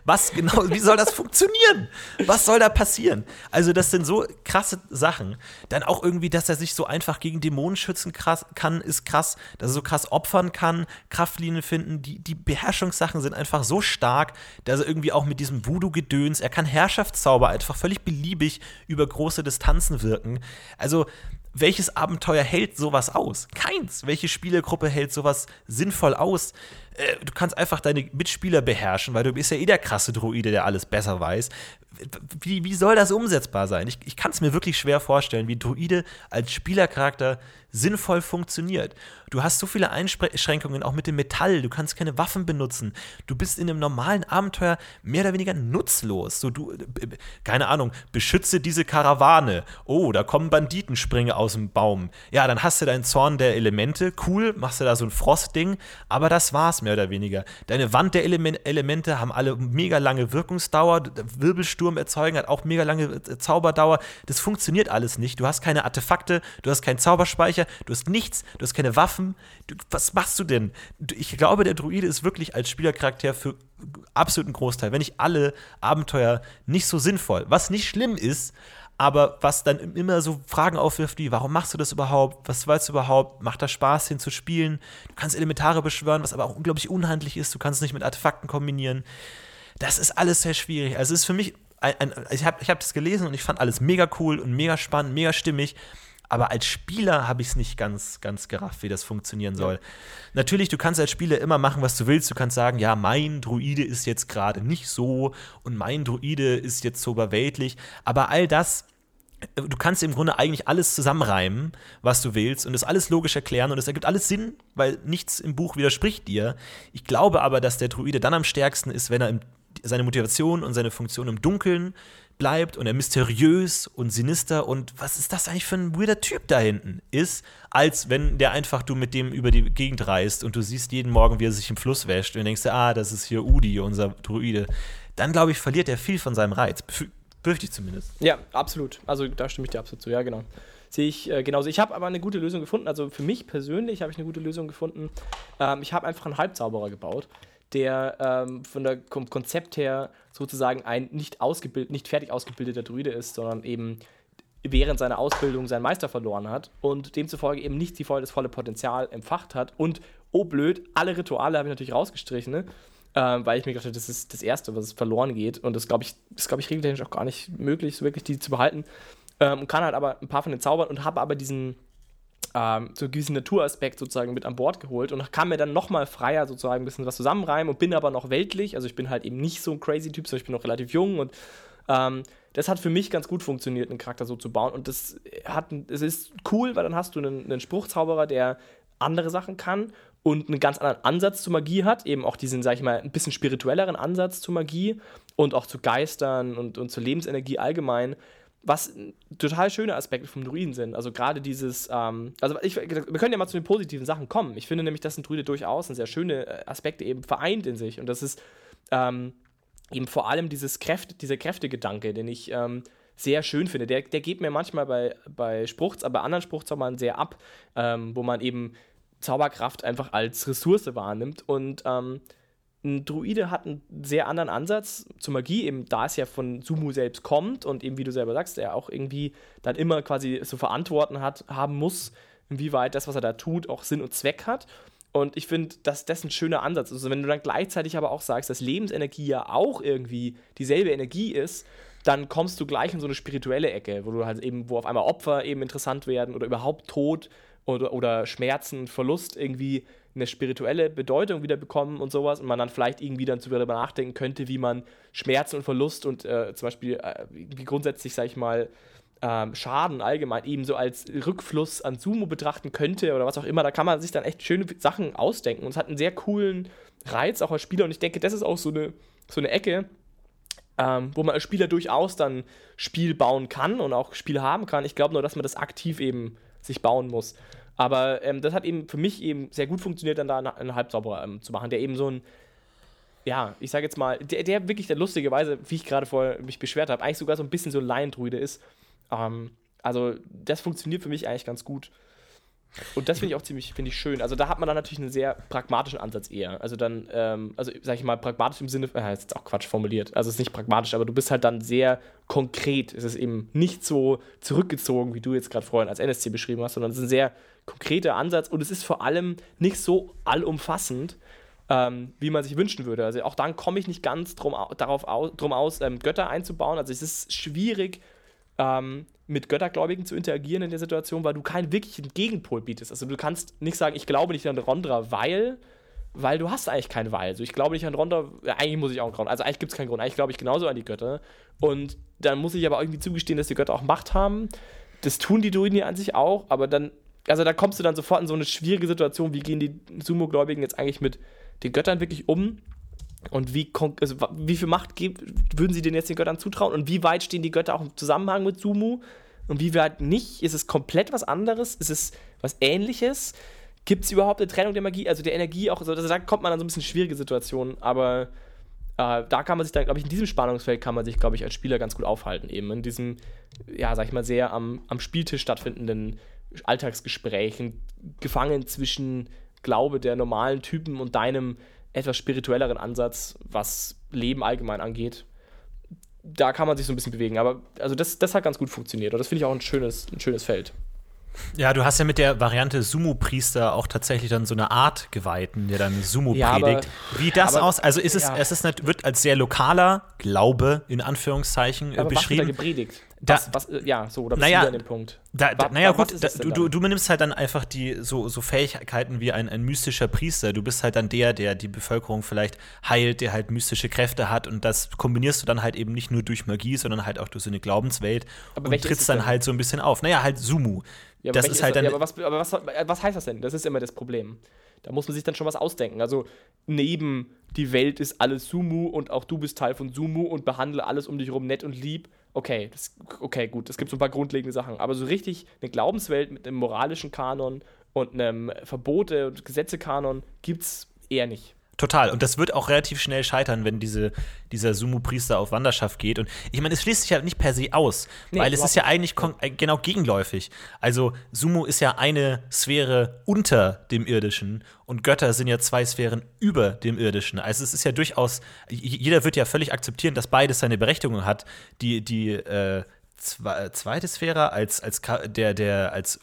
Was genau, wie soll das funktionieren? Was soll da passieren? Also, das sind so krasse Sachen. Dann auch irgendwie, dass er sich so einfach gegen Dämonen schützen krass, kann, ist krass. Dass er so krass opfern kann, Kraftlinien finden. Die, die Beherrschungssachen sind einfach so stark, dass er irgendwie auch mit diesem Voodoo-Gedöns, er kann Herrschaftszauber einfach völlig beliebig über große Distanzen wirken. Also, welches Abenteuer hält sowas aus? Keins. Welche Spielergruppe hält sowas sinnvoll aus? Äh, du kannst einfach deine Mitspieler beherrschen, weil du bist ja eh der krasse Druide, der alles besser weiß. Wie, wie soll das umsetzbar sein? Ich, ich kann es mir wirklich schwer vorstellen, wie Druide als Spielercharakter sinnvoll funktioniert. Du hast so viele Einschränkungen, auch mit dem Metall. Du kannst keine Waffen benutzen. Du bist in einem normalen Abenteuer mehr oder weniger nutzlos. So, du, keine Ahnung, beschütze diese Karawane. Oh, da kommen Banditensprünge aus dem Baum. Ja, dann hast du deinen Zorn der Elemente. Cool, machst du da so ein Frostding. Aber das war's mehr oder weniger. Deine Wand der Element Elemente haben alle mega lange Wirkungsdauer. Wirbelsturm erzeugen hat auch mega lange äh, Zauberdauer. Das funktioniert alles nicht. Du hast keine Artefakte, du hast keinen Zauberspeicher, du hast nichts, du hast keine Waffen. Du, was machst du denn? Ich glaube, der Druide ist wirklich als Spielercharakter für absoluten Großteil, wenn nicht alle Abenteuer nicht so sinnvoll. Was nicht schlimm ist, aber was dann immer so Fragen aufwirft wie, warum machst du das überhaupt? Was weißt du überhaupt? Macht das Spaß, hin zu spielen? Du kannst Elementare beschwören, was aber auch unglaublich unhandlich ist. Du kannst es nicht mit Artefakten kombinieren. Das ist alles sehr schwierig. Also es ist für mich, ein, ein, ich habe ich hab das gelesen und ich fand alles mega cool und mega spannend, mega stimmig. Aber als Spieler habe ich es nicht ganz, ganz gerafft, wie das funktionieren soll. Ja. Natürlich, du kannst als Spieler immer machen, was du willst. Du kannst sagen, ja, mein Druide ist jetzt gerade nicht so und mein Druide ist jetzt so überweltlich. Aber all das du kannst im Grunde eigentlich alles zusammenreimen, was du willst und das alles logisch erklären und es ergibt alles Sinn, weil nichts im Buch widerspricht dir. Ich glaube aber, dass der Druide dann am stärksten ist, wenn er im seine Motivation und seine Funktion im Dunkeln bleibt und er mysteriös und sinister und was ist das eigentlich für ein weirder Typ da hinten ist, als wenn der einfach du mit dem über die Gegend reist und du siehst jeden Morgen, wie er sich im Fluss wäscht und denkst, ah, das ist hier Udi, unser Druide. Dann, glaube ich, verliert er viel von seinem Reiz. Fürchte ich zumindest. Ja, absolut. Also da stimme ich dir absolut zu. Ja, genau. Sehe ich äh, genauso. Ich habe aber eine gute Lösung gefunden. Also für mich persönlich habe ich eine gute Lösung gefunden. Ähm, ich habe einfach einen Halbzauberer gebaut der ähm, von der vom Konzept her sozusagen ein nicht ausgebildet, nicht fertig ausgebildeter Druide ist, sondern eben während seiner Ausbildung seinen Meister verloren hat und demzufolge eben nicht die voll, das volle Potenzial empfacht hat. Und oh blöd, alle Rituale habe ich natürlich rausgestrichen, ne? ähm, weil ich mir gedacht habe, das ist das Erste, was verloren geht. Und das glaube ich, ist, glaube ich, regeltechnisch auch gar nicht möglich, so wirklich die zu behalten. Ähm, kann halt aber ein paar von den Zaubern und habe aber diesen ähm, so gewissen Naturaspekt sozusagen mit an Bord geholt und kann mir dann nochmal freier sozusagen ein bisschen was zusammenreimen und bin aber noch weltlich. Also ich bin halt eben nicht so ein crazy Typ, sondern ich bin noch relativ jung und ähm, das hat für mich ganz gut funktioniert, einen Charakter so zu bauen. Und das hat, es ist cool, weil dann hast du einen, einen Spruchzauberer, der andere Sachen kann und einen ganz anderen Ansatz zur Magie hat, eben auch diesen, sag ich mal, ein bisschen spirituelleren Ansatz zur Magie und auch zu Geistern und, und zur Lebensenergie allgemein was total schöne Aspekte vom Druiden sind. Also gerade dieses, ähm, also ich, wir können ja mal zu den positiven Sachen kommen. Ich finde nämlich, dass ein Druide durchaus sehr schöne äh, Aspekte eben vereint in sich. Und das ist ähm, eben vor allem dieses Kräfte, dieser Kräftegedanke, den ich ähm, sehr schön finde. Der, der geht mir manchmal bei, bei Spruchs, aber bei anderen Spruchzaubern sehr ab, ähm, wo man eben Zauberkraft einfach als Ressource wahrnimmt. Und ähm, ein Druide hat einen sehr anderen Ansatz zur Magie, eben da es ja von Sumu selbst kommt und eben, wie du selber sagst, er auch irgendwie dann immer quasi so verantworten hat, haben muss, inwieweit das, was er da tut, auch Sinn und Zweck hat. Und ich finde, dass das ein schöner Ansatz ist. Also, wenn du dann gleichzeitig aber auch sagst, dass Lebensenergie ja auch irgendwie dieselbe Energie ist, dann kommst du gleich in so eine spirituelle Ecke, wo du halt eben, wo auf einmal Opfer eben interessant werden oder überhaupt Tod oder, oder Schmerzen, Verlust irgendwie eine spirituelle Bedeutung wieder bekommen und sowas und man dann vielleicht irgendwie dann darüber nachdenken könnte, wie man Schmerzen und Verlust und äh, zum Beispiel äh, wie grundsätzlich, sag ich mal, ähm, Schaden allgemein eben so als Rückfluss an Sumo betrachten könnte oder was auch immer. Da kann man sich dann echt schöne Sachen ausdenken und es hat einen sehr coolen Reiz auch als Spieler und ich denke, das ist auch so eine, so eine Ecke, ähm, wo man als Spieler durchaus dann Spiel bauen kann und auch Spiel haben kann. Ich glaube nur, dass man das aktiv eben sich bauen muss. Aber ähm, das hat eben für mich eben sehr gut funktioniert, dann da einen Halbsauberer ähm, zu machen, der eben so ein, ja, ich sage jetzt mal, der, der wirklich der lustigerweise, wie ich gerade vorher mich beschwert habe, eigentlich sogar so ein bisschen so Laiendruide ist. Ähm, also das funktioniert für mich eigentlich ganz gut. Und das finde ich auch ziemlich, finde ich schön. Also da hat man dann natürlich einen sehr pragmatischen Ansatz eher. Also dann, ähm, also sag ich mal, pragmatisch im Sinne, äh, ist jetzt auch Quatsch formuliert. Also es ist nicht pragmatisch, aber du bist halt dann sehr konkret. Es ist eben nicht so zurückgezogen, wie du jetzt gerade vorhin als NSC beschrieben hast, sondern es ist ein sehr konkreter Ansatz und es ist vor allem nicht so allumfassend, ähm, wie man sich wünschen würde. Also auch dann komme ich nicht ganz drum, darauf aus, drum aus, ähm, Götter einzubauen. Also es ist schwierig, ähm, mit Göttergläubigen zu interagieren in der Situation, weil du keinen wirklichen Gegenpol bietest. Also du kannst nicht sagen, ich glaube nicht an Rondra, weil, weil du hast eigentlich keinen Weil. Also ich glaube nicht an Rondra, eigentlich muss ich auch einen Also eigentlich gibt es keinen Grund. Eigentlich glaube ich genauso an die Götter. Und dann muss ich aber irgendwie zugestehen, dass die Götter auch Macht haben. Das tun die Druiden ja an sich auch, aber dann also da kommst du dann sofort in so eine schwierige Situation, wie gehen die Sumo-Gläubigen jetzt eigentlich mit den Göttern wirklich um? Und wie, also wie viel Macht würden sie denn jetzt den Göttern zutrauen? Und wie weit stehen die Götter auch im Zusammenhang mit Sumu? Und wie weit nicht? Ist es komplett was anderes? Ist es was Ähnliches? Gibt es überhaupt eine Trennung der Magie, also der Energie auch? Also da kommt man an so ein bisschen schwierige Situationen, aber äh, da kann man sich dann, glaube ich, in diesem Spannungsfeld kann man sich, glaube ich, als Spieler ganz gut aufhalten, eben in diesem, ja, sag ich mal, sehr am, am Spieltisch stattfindenden Alltagsgesprächen gefangen zwischen Glaube der normalen Typen und deinem etwas spirituelleren Ansatz, was Leben allgemein angeht. Da kann man sich so ein bisschen bewegen. Aber also das, das hat ganz gut funktioniert. Und das finde ich auch ein schönes, ein schönes Feld. Ja, du hast ja mit der Variante Sumo-Priester auch tatsächlich dann so eine Art Geweihten, der dann Sumo ja, predigt. Aber, Wie das aber, aus? Also ist es, ja. es ist, wird als sehr lokaler Glaube in Anführungszeichen aber beschrieben. Was wird da gepredigt? Was, was, äh, ja, so, oder bist Naja, du an dem Punkt? Da, da, naja, gut, da, du, du, du benimmst halt dann einfach die so, so Fähigkeiten wie ein, ein mystischer Priester. Du bist halt dann der, der die Bevölkerung vielleicht heilt, der halt mystische Kräfte hat und das kombinierst du dann halt eben nicht nur durch Magie, sondern halt auch durch so eine Glaubenswelt Aber und trittst dann halt so ein bisschen auf. Naja, halt Sumu. Ja, aber das ist halt dann. ja, aber was, aber was, was heißt das denn? Das ist immer das Problem. Da muss man sich dann schon was ausdenken. Also neben die Welt ist alles Sumu und auch du bist Teil von Sumu und behandle alles um dich herum nett und lieb. Okay, das, okay, gut, es gibt so ein paar grundlegende Sachen. Aber so richtig eine Glaubenswelt mit einem moralischen Kanon und einem Verbote- und Gesetzekanon gibt's eher nicht. Total. Und das wird auch relativ schnell scheitern, wenn diese, dieser Sumu-Priester auf Wanderschaft geht. Und ich meine, es schließt sich ja nicht per se aus, Nee, weil es ist ja eigentlich äh, genau gegenläufig. Also Sumu ist ja eine Sphäre unter dem Irdischen und Götter sind ja zwei Sphären über dem Irdischen. Also es ist ja durchaus, jeder wird ja völlig akzeptieren, dass beides seine Berechtigung hat. Die, die äh, zwe zweite Sphäre als, als der, der als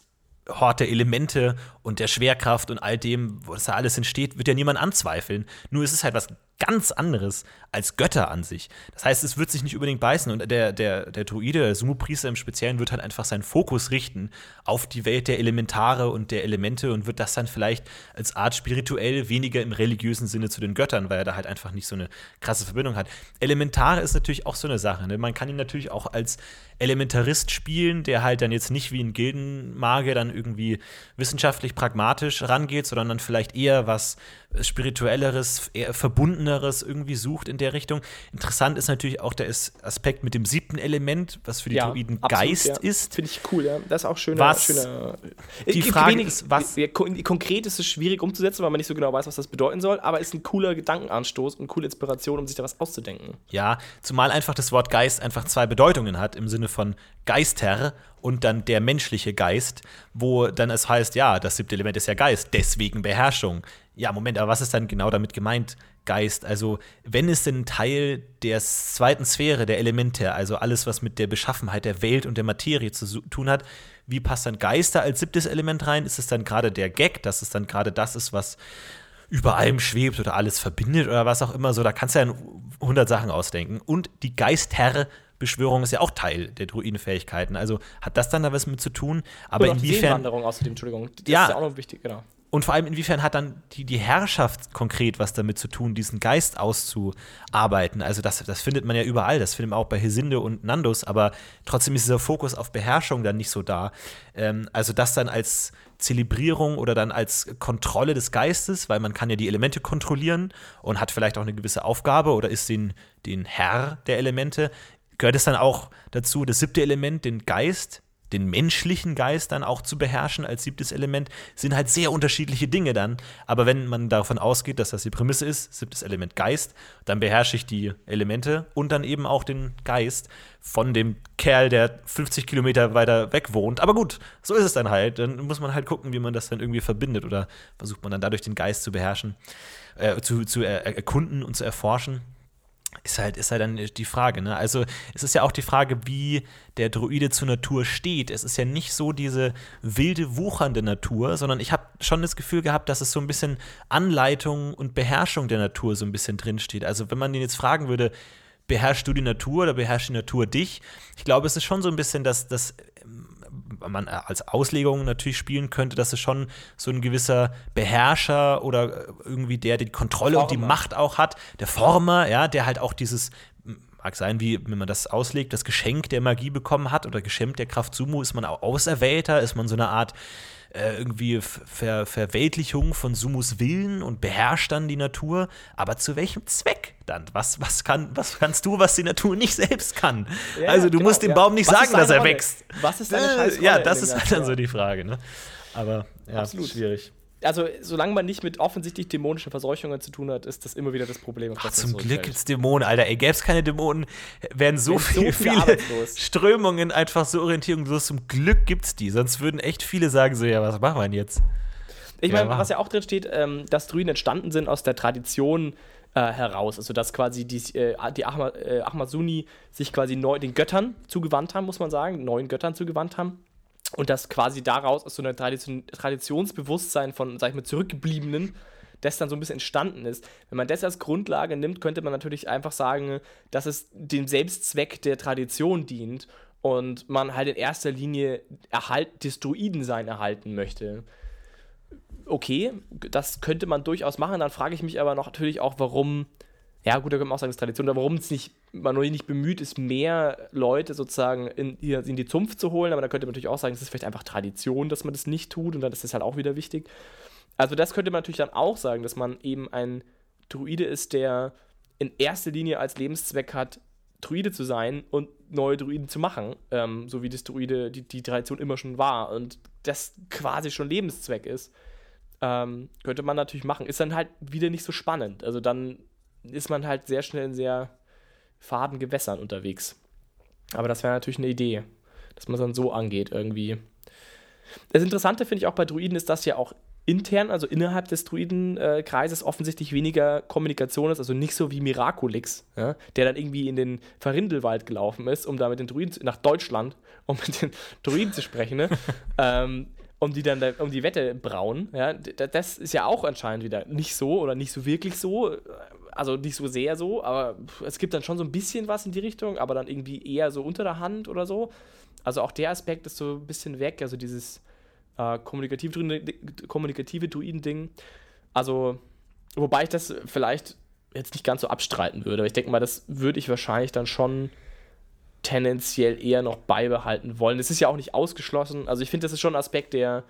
Hort der Elemente und der Schwerkraft und all dem, wo das da alles entsteht, wird ja niemand anzweifeln. Nur ist es halt was ganz anderes als Götter an sich. Das heißt, es wird sich nicht unbedingt beißen und der, der, der Druide, der Sumo-Priester im Speziellen, wird halt einfach seinen Fokus richten auf die Welt der Elementare und der Elemente und wird das dann vielleicht als Art spirituell weniger im religiösen Sinne zu den Göttern, weil er da halt einfach nicht so eine krasse Verbindung hat. Elementare ist natürlich auch so eine Sache. Ne? Man kann ihn natürlich auch als Elementarist spielen, der halt dann jetzt nicht wie ein Gildenmagier dann irgendwie wissenschaftlich pragmatisch rangeht, sondern dann vielleicht eher was spirituelleres, eher verbundeneres irgendwie sucht in der Richtung. Interessant ist natürlich auch der As- Aspekt mit dem siebten Element, was für die Druiden absolut, Geist ja. ist. Finde ich cool, ja. Das ist auch schöner. Was- schöner die Frage wenig- ist, was- ja, kon- Konkret ist es schwierig umzusetzen, weil man nicht so genau weiß, was das bedeuten soll, aber ist ein cooler Gedankenanstoß und coole Inspiration, um sich da was auszudenken. Ja, zumal einfach das Wort Geist einfach zwei Bedeutungen hat, im Sinne von Geister und dann der menschliche Geist, wo dann es heißt, ja, das siebte Element ist ja Geist, deswegen Beherrschung. Ja, Moment, aber was ist dann genau damit gemeint, Geist? Also, wenn es denn Teil der zweiten Sphäre, der Elemente, also alles, was mit der Beschaffenheit der Welt und der Materie zu tun hat, wie passt dann Geister als siebtes Element rein? Ist es dann gerade der Gag, dass es dann gerade das ist, was über allem schwebt oder alles verbindet oder was auch immer so. Da kannst du ja 100 Sachen ausdenken. Und die Geistherr-Beschwörung ist ja auch Teil der Druidenfähigkeiten. Also hat das dann da was mit zu tun? Aber Und auch die inwiefern. Seelenwanderung außerdem, Entschuldigung. Das Ja. ist ja auch noch wichtig, genau. Und vor allem, inwiefern hat dann die, die Herrschaft konkret was damit zu tun, diesen Geist auszuarbeiten? Also, das, das findet man ja überall. Das findet man auch bei Hesinde und Nandus, aber trotzdem ist dieser Fokus auf Beherrschung dann nicht so da. Ähm, also, das dann als Zelebrierung oder dann als Kontrolle des Geistes, weil man kann ja die Elemente kontrollieren und hat vielleicht auch eine gewisse Aufgabe oder ist den, den Herr der Elemente. Gehört es dann auch dazu, das siebte Element, den Geist, den menschlichen Geist dann auch zu beherrschen als siebtes Element, sind halt sehr unterschiedliche Dinge dann. Aber wenn man davon ausgeht, dass das die Prämisse ist, siebtes Element Geist, dann beherrsche ich die Elemente und dann eben auch den Geist von dem Kerl, der 50 Kilometer weiter weg wohnt. Aber gut, so ist es dann halt. Dann muss man halt gucken, wie man das dann irgendwie verbindet oder versucht man dann dadurch den Geist zu beherrschen, äh, zu, zu er erkunden und zu erforschen ist halt, ist halt dann die Frage, ne? Also es ist ja auch die Frage, wie der Druide zur Natur steht. Es ist ja nicht so diese wilde, wuchernde Natur, sondern ich habe schon das Gefühl gehabt, dass es so ein bisschen Anleitung und Beherrschung der Natur so ein bisschen drinsteht. Also wenn man den jetzt fragen würde, beherrschst du die Natur oder beherrscht die Natur dich? Ich glaube, es ist schon so ein bisschen, dass das man als Auslegung natürlich spielen könnte, dass es schon so ein gewisser Beherrscher oder irgendwie der, der die Kontrolle und die Former. Macht auch hat, der Former, ja, der halt auch dieses mag sein, wie wenn man das auslegt, das Geschenk der Magie bekommen hat oder Geschenk der Kraft Sumu, ist man auch Auserwählter, ist man so eine Art äh, irgendwie Ver Verweltlichung von Sumus Willen und beherrscht dann die Natur. Aber zu welchem Zweck dann? Was, was, kann, was kannst du, was die Natur nicht selbst kann? Ja, also du genau, musst dem ja. Baum nicht Was sagen, dass er Rolle? wächst. Was ist deine Äh, scheiß Rolle Ja, das ist halt dann so die Frage, ne? Aber ja, Absolut. schwierig. Also, solange man nicht mit offensichtlich dämonischen Verseuchungen zu tun hat, ist das immer wieder das Problem. Ach, das zum Glück zurückfällt. gibt's Dämonen, Alter. Ey, gäbe es keine Dämonen, wären so, Wären so viel, viele viele. Strömungen einfach so orientierungslos. Zum Glück gibt's die. Sonst würden echt viele sagen so, ja, was machen wir denn jetzt? Ich Ja, meine, wahr. was ja auch drin steht, ähm, dass Druiden entstanden sind aus der Tradition äh, heraus. Also, dass quasi die, äh, die Ahma, äh, Ahmasuni sich quasi neu den Göttern zugewandt haben, muss man sagen, neuen Göttern zugewandt haben. Und dass quasi daraus aus so einer Tradition, Traditionsbewusstsein von, sag ich mal, Zurückgebliebenen, das dann so ein bisschen entstanden ist. Wenn man das als Grundlage nimmt, könnte man natürlich einfach sagen, dass es dem Selbstzweck der Tradition dient und man halt in erster Linie Erhalt des Druidensein erhalten möchte. Okay, das könnte man durchaus machen. Dann frage ich mich aber noch natürlich auch, warum, ja gut, da könnte man auch sagen, das ist Tradition, aber warum es nicht, man noch nicht bemüht ist, mehr Leute sozusagen in, in die Zunft zu holen. Aber da könnte man natürlich auch sagen, es ist vielleicht einfach Tradition, dass man das nicht tut und dann ist das halt auch wieder wichtig. Also das könnte man natürlich dann auch sagen, dass man eben ein Druide ist, der in erster Linie als Lebenszweck hat, Druide zu sein und neue Druiden zu machen, ähm, so wie das Druide die, die Tradition immer schon war und das quasi schon Lebenszweck ist, ähm, könnte man natürlich machen. Ist dann halt wieder nicht so spannend. Also dann ist man halt sehr schnell in sehr faden Gewässern unterwegs. Aber das wäre natürlich eine Idee, dass man es dann so angeht irgendwie. Das Interessante finde ich auch bei Druiden ist, dass ja auch intern, also innerhalb des Druidenkreises, offensichtlich weniger Kommunikation ist, also nicht so wie Miraculix, ja, der dann irgendwie in den Verrindelwald gelaufen ist, um da mit den Druiden nach Deutschland, um mit den Druiden zu sprechen, ne? ähm, um die dann um die Wette brauen. Ja, das ist ja auch anscheinend wieder nicht so oder nicht so wirklich so, also nicht so sehr so, aber es gibt dann schon so ein bisschen was in die Richtung, aber dann irgendwie eher so unter der Hand oder so. Also auch der Aspekt ist so ein bisschen weg, also dieses äh, kommunikative, kommunikative Druiden-Ding. Also, wobei ich das vielleicht jetzt nicht ganz so abstreiten würde, aber ich denke mal, das würde ich wahrscheinlich dann schon tendenziell eher noch beibehalten wollen. Das ist ja auch nicht ausgeschlossen. Also ich finde, das ist schon ein Aspekt, der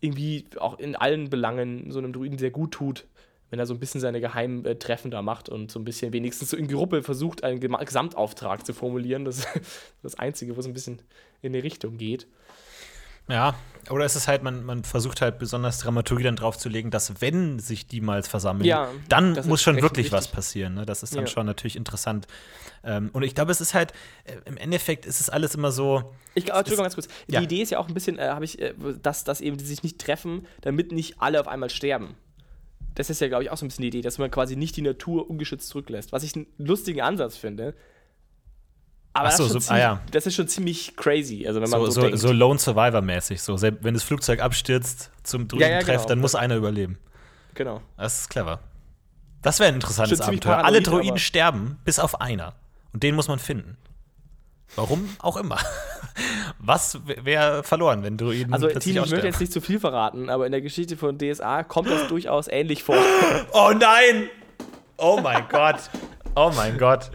irgendwie auch in allen Belangen so einem Druiden sehr gut tut, wenn er so ein bisschen seine geheimen äh, Treffen da macht und so ein bisschen wenigstens so in Gruppe versucht, einen Gesamtauftrag zu formulieren. Das ist das Einzige, wo es ein bisschen in die Richtung geht. Ja, oder ist es halt, man, man versucht halt besonders Dramaturgie dann draufzulegen, dass wenn sich die mal versammeln, ja, dann muss schon wirklich wichtig. was passieren. Ne? Das ist dann ja. schon natürlich interessant. Ähm, und ich glaube, es ist halt, äh, im Endeffekt ist es alles immer so. Ich glaube, Entschuldigung, ganz kurz. Die ja. Idee ist ja auch ein bisschen, äh, habe ich, äh, dass, dass eben die sich nicht treffen, damit nicht alle auf einmal sterben. Das ist ja, glaube ich, auch so ein bisschen die Idee, dass man quasi nicht die Natur ungeschützt zurücklässt. Was ich einen lustigen Ansatz finde, aber so, das, ist so, ah, ja. das, ist schon ziemlich crazy. Also wenn man so, so, denkt. so Lone Survivor-mäßig. So, wenn das Flugzeug abstürzt zum Druiden ja, ja, genau. dann muss einer überleben. Genau. Das ist clever. Das wäre ein interessantes Abenteuer. Alle Druiden sterben, bis auf einer. Und den muss man finden. Warum auch immer. Was wäre verloren, wenn Druiden Also, Tini, ich möchte jetzt nicht zu viel verraten, aber in der Geschichte von DSA kommt das durchaus ähnlich vor. Oh nein! Oh mein Gott! Oh mein Gott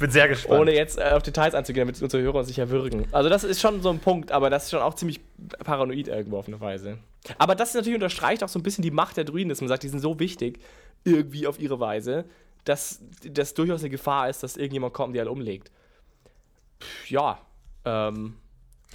bin sehr gespannt. Ohne jetzt äh, auf Details einzugehen, damit unsere Hörer sich erwürgen. Also das ist schon so ein Punkt, aber das ist schon auch ziemlich paranoid irgendwo auf eine Weise. Aber das natürlich unterstreicht auch so ein bisschen die Macht der Druiden, dass man sagt, die sind so wichtig, irgendwie auf ihre Weise, dass das durchaus eine Gefahr ist, dass irgendjemand kommt und die alle umlegt. Ja, ähm,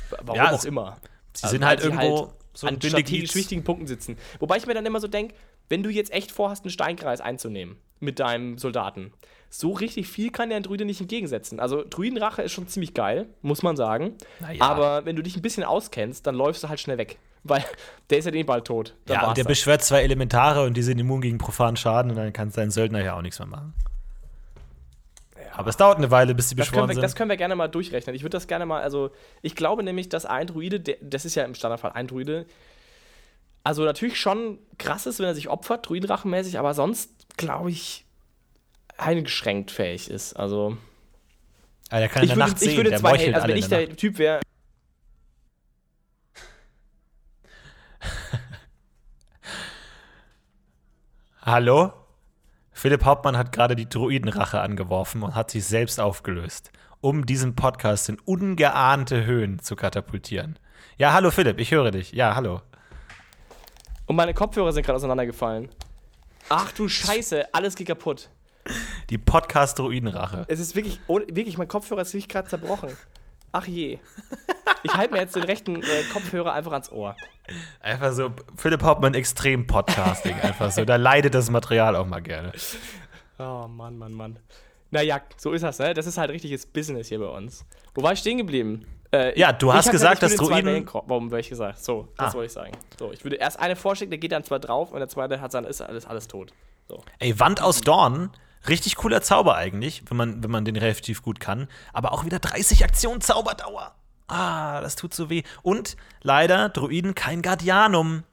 warum ja, auch immer. Sie also, sind halt irgendwo halt so an strategisch wichtigen Punkten sitzen. Wobei ich mir dann immer so denke, wenn du jetzt echt vorhast, einen Steinkreis einzunehmen mit deinem Soldaten, so richtig viel kann der Druide nicht entgegensetzen. Also Druidenrache ist schon ziemlich geil, muss man sagen. Ja. Aber wenn du dich ein bisschen auskennst, dann läufst du halt schnell weg. Weil der ist ja eh bald tot. Dann ja, und der das. beschwört zwei Elementare und die sind immun gegen profanen Schaden und dann kann dein Söldner ja auch nichts mehr machen. Aber es dauert eine Weile, bis sie beschworen wir, sind. Das können wir gerne mal durchrechnen. Ich würde das gerne mal, also ich glaube nämlich, dass ein Druide, der, das ist ja im Standardfall ein Druide, also natürlich schon krass ist, wenn er sich opfert, Druidenrachenmäßig, aber sonst glaube ich, eingeschränkt fähig ist. Also. Aber der kann in der würde, Nacht sehen, ich würde der zwei Hände, also wenn ich der, der Typ wäre. Hallo? Philipp Hauptmann hat gerade die Druidenrache angeworfen und hat sich selbst aufgelöst, um diesen Podcast in ungeahnte Höhen zu katapultieren. Ja, hallo Philipp, ich höre dich. Ja, hallo. Und meine Kopfhörer sind gerade auseinandergefallen. Ach du Scheiße, alles geht kaputt. Die Podcast-Druidenrache. Es ist wirklich, oh, wirklich, mein Kopfhörer ist wirklich gerade zerbrochen. Ach je. Ich halte mir jetzt den rechten äh, Kopfhörer einfach ans Ohr. Einfach so, Philipp Hauptmann extrem Podcasting, einfach so. Da leidet das Material auch mal gerne. Oh Mann, Mann, Mann. Naja, so ist das, ne? Das ist halt richtiges Business hier bei uns. Wo war ich stehen geblieben? Äh, ja, du hast gesagt, dass Druiden. Warum habe ich gesagt? So, das ah. wollte ich sagen. So, ich würde erst eine vorstellen, der geht dann zwar drauf und der zweite hat dann ist alles, alles tot. So. Ey, Wand aus Dorn Richtig cooler Zauber eigentlich, wenn man, wenn man den relativ gut kann. Aber auch wieder 30 Aktionen Zauberdauer. Ah, das tut so weh. Und leider, Druiden kein Guardianum.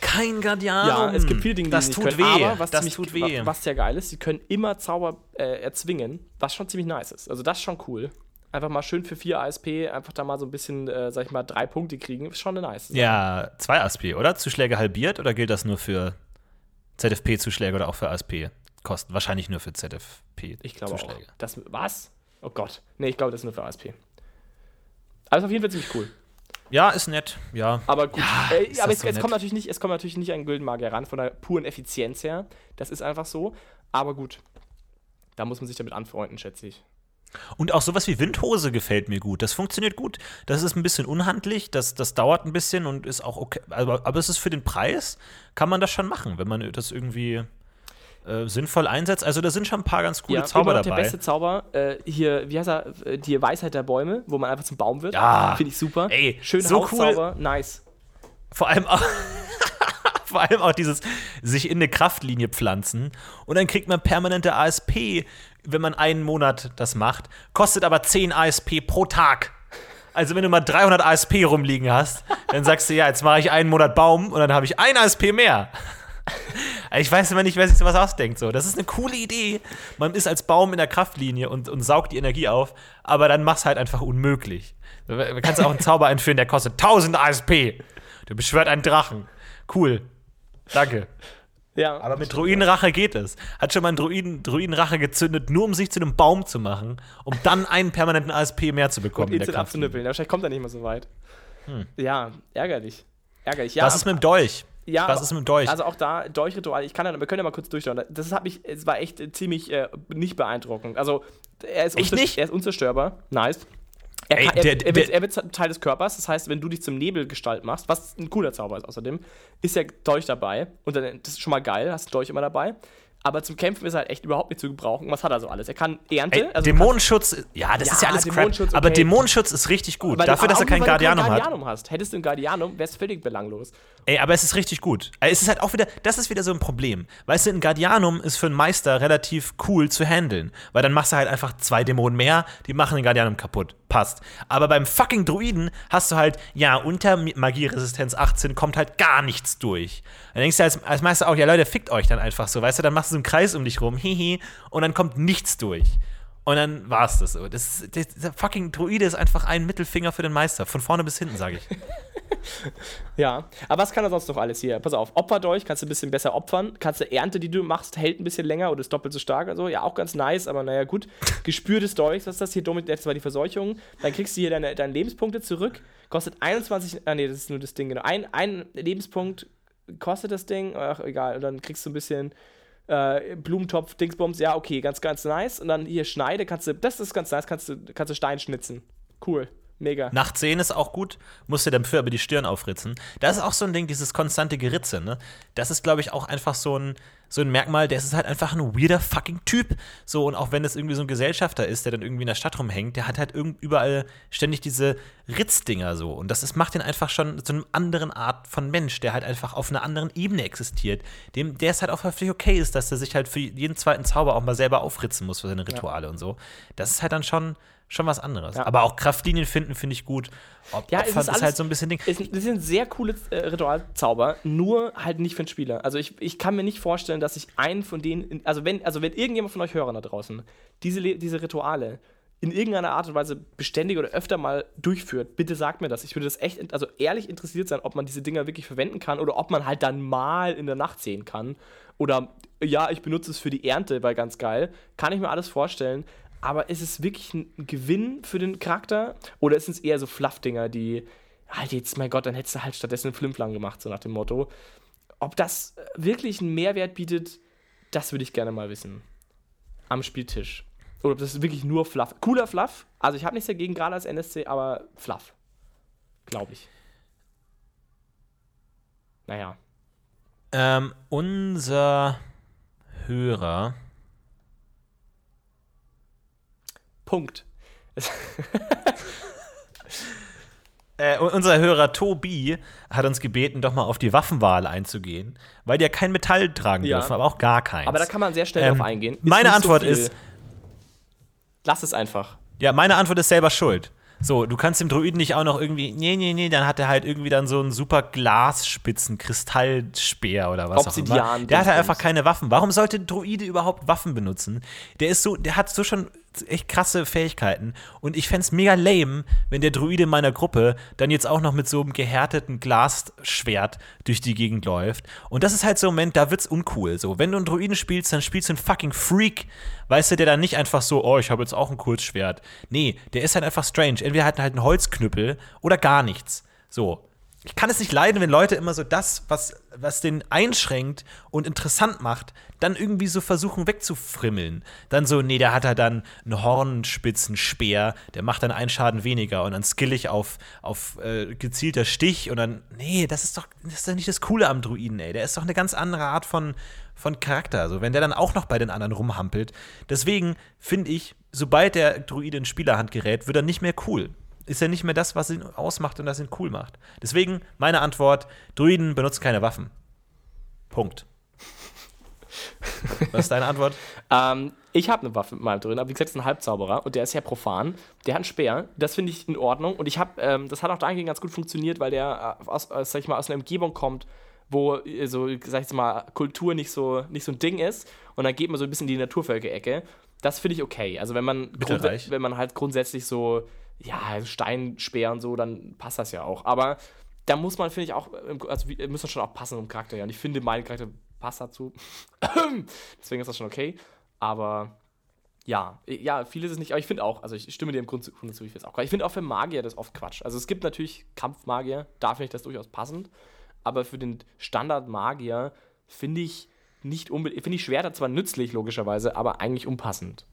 Kein Guardianum. Ja, es gibt viele Dinge, die das tut können, weh. Aber was das tut weh. Was ja geil ist, sie können immer Zauber äh, erzwingen, was schon ziemlich nice ist. Also das ist schon cool. Einfach mal schön für 4 ASP, einfach da mal so ein bisschen, äh, sag ich mal, drei Punkte kriegen, ist schon nice. Ja, zwei ASP, oder? Zuschläge halbiert oder gilt das nur für ZFP-Zuschläge oder auch für ASP? Kosten wahrscheinlich nur für ZFP-Zuschläge. Ich glaube auch. Das, was? Oh Gott. Nee, ich glaube, das ist nur für ASP. Aber ist auf jeden Fall ziemlich cool. Ja, ist nett, ja. Aber gut, Ja, äh, aber es, so es, kommt natürlich nicht, es kommt natürlich nicht an Güldenmagier ran, von der puren Effizienz her. Das ist einfach so. Aber gut, da muss man sich damit anfreunden, schätze ich. Und auch sowas wie Windhose gefällt mir gut. Das funktioniert gut. Das ist ein bisschen unhandlich, das, das dauert ein bisschen und ist auch okay. Aber, aber es ist für den Preis, kann man das schon machen, wenn man das irgendwie äh, sinnvoll einsetzt. Also da sind schon ein paar ganz coole Zauber immer noch dabei. der beste Zauber, äh, hier, wie heißt er, äh, die Weisheit der Bäume, wo man einfach zum Baum wird. Ja. Finde ich super. Ey, Schön so Hauszauber, nice. Vor allem auch. Vor allem auch dieses sich in eine Kraftlinie pflanzen und dann kriegt man permanente ASP, wenn man einen Monat das macht, kostet aber 10 ASP pro Tag. Also wenn du mal 300 ASP rumliegen hast, dann sagst du, ja, jetzt mache ich einen Monat Baum und dann habe ich ein ASP mehr. Ich weiß immer nicht, wer sich sowas ausdenkt. So. Das ist eine coole Idee. Man ist als Baum in der Kraftlinie und, und saugt die Energie auf, aber dann mach's halt einfach unmöglich. Du kannst auch einen Zauber einführen, der kostet 1000 ASP. Du beschwört einen Drachen. Cool. Danke. Ja, Aber mit Druidenrache geht es. Hat schon mal einen Druiden, Druidenrache gezündet, nur um sich zu einem Baum zu machen, um dann einen permanenten ASP mehr zu bekommen. und in der abzunippeln. Wahrscheinlich kommt er nicht mehr so weit. Ja, ärgerlich. Ärgerlich. Ja, Was ist mit dem Dolch? Ja, Was ist mit Dolch? Also auch da, Dolchritual, ich kann ja, wir können ja mal kurz durchschauen. Das hat mich, es war echt äh, ziemlich äh, nicht beeindruckend. Also, er ist, nicht? er ist unzerstörbar. Nice. Er, Ey, kann, er, der- er, wird, der- er wird Teil des Körpers, das heißt, wenn du dich zum Nebelgestalt machst, was ein cooler Zauber ist außerdem, ist ja Dolch dabei. Und dann, das ist schon mal geil, hast Dolch immer dabei. Aber zum Kämpfen ist er halt echt überhaupt nicht zu gebrauchen. Was hat er so alles? Er kann Ernte. Ey, also du kannst- Dämonenschutz, ja, das Ja, ist ja alles Dämonenschutz, Crap. Aber okay. Dämonenschutz ist richtig gut. weil- Dafür, dass aber er kein weil du Guardianum hat. Guardianum hast. Hättest du ein Guardianum, wäre es völlig belanglos. Ey, aber es ist richtig gut. Ey, Es ist halt auch wieder, das ist wieder so ein Problem. Weißt du, ein Guardianum ist für einen Meister relativ cool zu handeln. Weil dann machst du halt einfach zwei Dämonen mehr, die machen den Guardianum kaputt. Passt. Aber beim fucking Druiden hast du halt, ja, unter Magieresistenz 18 kommt halt gar nichts durch. Dann denkst du als, als Meister auch, ja Leute, fickt euch dann einfach so, weißt du, dann machst du so einen Kreis um dich rum, hihi, und dann kommt nichts durch. Und dann war es das so. Das, das, der fucking Druide ist einfach ein Mittelfinger für den Meister. Von vorne bis hinten, sage ich. Ja, aber was kann er sonst noch alles hier? Pass auf, Opferdolch kannst du ein bisschen besser opfern. Kannst du Ernte, die du machst, hält ein bisschen länger oder ist doppelt so stark oder so. Ja, auch ganz nice, aber naja, gut. Gespür des Dolchs, was ist das hier? Domit, das war die Verseuchung. Dann kriegst du hier deine, deine Lebenspunkte zurück. Kostet 21, ah nee, das ist nur das Ding, genau. Ein, ein Lebenspunkt kostet das Ding, ach egal. Und dann kriegst du ein bisschen äh, Blumentopf, Dingsbums, ja, okay, ganz, ganz nice. Und dann hier Schneide, kannst du, das ist ganz nice, kannst du, kannst du Stein schnitzen. Cool, mega. Nach 10 ist auch gut, musst dir dafür aber die Stirn aufritzen. Das ist auch so ein Ding, dieses konstante Geritze, ne? Das ist, glaube ich, auch einfach so ein, so ein Merkmal, der ist halt einfach ein weirder fucking Typ. So, und auch wenn es irgendwie so ein Gesellschafter ist, der dann irgendwie in der Stadt rumhängt, der hat halt überall ständig diese Ritzdinger so. Und das ist, macht den einfach schon zu einer anderen Art von Mensch, der halt einfach auf einer anderen Ebene existiert. Dem, der es halt auch völlig okay ist, dass er sich halt für jeden zweiten Zauber auch mal selber aufritzen muss für seine Rituale und so. Das ist halt dann schon, schon was anderes. Ja. Aber auch Kraftlinien finden, finde ich gut. Ob, Ja, Opfern es ist, alles, halt so ein bisschen Ding. Es, das sind sehr coole äh, Ritualzauber, nur halt nicht für den Spieler. Also ich, ich kann mir nicht vorstellen, dass ich einen von denen, also wenn, also wenn irgendjemand von euch Hörern da draußen diese, diese Rituale in irgendeiner Art und Weise beständig oder öfter mal durchführt, bitte sagt mir das. Ich würde das echt, also ehrlich interessiert sein, ob man diese Dinger wirklich verwenden kann oder ob man halt dann mal in der Nacht sehen kann. Oder ja, ich benutze es für die Ernte, weil ganz geil. Kann ich mir alles vorstellen. Aber ist es wirklich ein Gewinn für den Charakter? Oder ist es eher so Fluff-Dinger, die, halt jetzt, mein Gott, dann hättest du halt stattdessen einen Flimpflang gemacht, so nach dem Motto. Ob das wirklich einen Mehrwert bietet, das würde ich gerne mal wissen. Am Spieltisch. Oder ob das wirklich nur Fluff. Cooler Fluff. Also ich habe nichts dagegen, gerade als NSC, aber Fluff. Glaube ich. Naja. Ähm, unser Hörer. Punkt. Äh, unser Hörer Tobi hat uns gebeten, doch mal auf die Waffenwahl einzugehen, weil die ja kein Metall tragen Ja. dürfen, aber auch gar keins. Aber da kann man sehr schnell Ähm, drauf eingehen. Ist meine so Antwort viel. ist- Lass es einfach. Ja, meine Antwort ist selber schuld. So, du kannst dem Druiden nicht auch noch irgendwie, nee, nee, nee, dann hat er halt irgendwie dann so einen super Glasspitzen, Kristallspeer oder was auch Obsidian- immer. Der hat halt einfach keine Waffen. Warum sollte ein Druide überhaupt Waffen benutzen? Der ist so, der hat so schon echt krasse Fähigkeiten. Und ich fände es mega lame, wenn der Druide in meiner Gruppe dann jetzt auch noch mit so einem gehärteten Glasschwert durch die Gegend läuft. Und das ist halt so ein Moment, da wird's uncool. So, wenn du einen Druiden spielst, dann spielst du einen fucking Freak. Weißt du, der dann nicht einfach so, oh, ich habe jetzt auch ein Kurzschwert. Nee, der ist halt einfach strange. Entweder hat er halt einen Holzknüppel oder gar nichts. So, ich kann es nicht leiden, wenn Leute immer so das, was, was den einschränkt und interessant macht, dann irgendwie so versuchen wegzufrimmeln. Dann so, nee, der hat halt dann einen Hornspitzenspeer, der macht dann einen Schaden weniger und dann skill ich auf, auf äh, gezielter Stich und dann, nee, das ist doch, das ist doch nicht das Coole am Druiden, ey. Der ist doch eine ganz andere Art von, von Charakter. Also, wenn der dann auch noch bei den anderen rumhampelt. Deswegen finde ich, sobald der Druide in Spielerhand gerät, wird er nicht mehr cool ist ja nicht mehr das, was ihn ausmacht und das ihn cool macht. Deswegen meine Antwort: Druiden benutzen keine Waffen. Punkt. Was ist deine Antwort? ähm, ich habe eine Waffe mit meinem Druiden, aber wie gesagt, ist ein Halbzauberer und der ist ja profan. Der hat einen Speer, das finde ich in Ordnung. Und ich habe, ähm, das hat auch dahingehend ganz gut funktioniert, weil der äh, aus, aus, sag ich mal, aus einer Umgebung kommt, wo äh, so, sag ich mal, Kultur nicht so, nicht so ein Ding ist. Und dann geht man so ein bisschen in die Naturvölker-Ecke. Das finde ich okay. Also wenn man, wenn man halt grundsätzlich so ja, Steinspeer und so, dann passt das ja auch. Aber da muss man, finde ich, auch, also müssen schon auch passen im Charakter. Ja. Und ich finde, mein Charakter passt dazu. Deswegen ist das schon okay. Aber ja, ja, viele ist nicht, aber ich finde auch, also ich stimme dir im Grunde zu, ich finde es auch Ich finde auch für Magier das oft Quatsch. Also es gibt natürlich Kampfmagier, da finde ich das durchaus passend. Aber für den Standard-Magier finde ich nicht unbedingt, finde ich Schwerter zwar nützlich, logischerweise, aber eigentlich unpassend.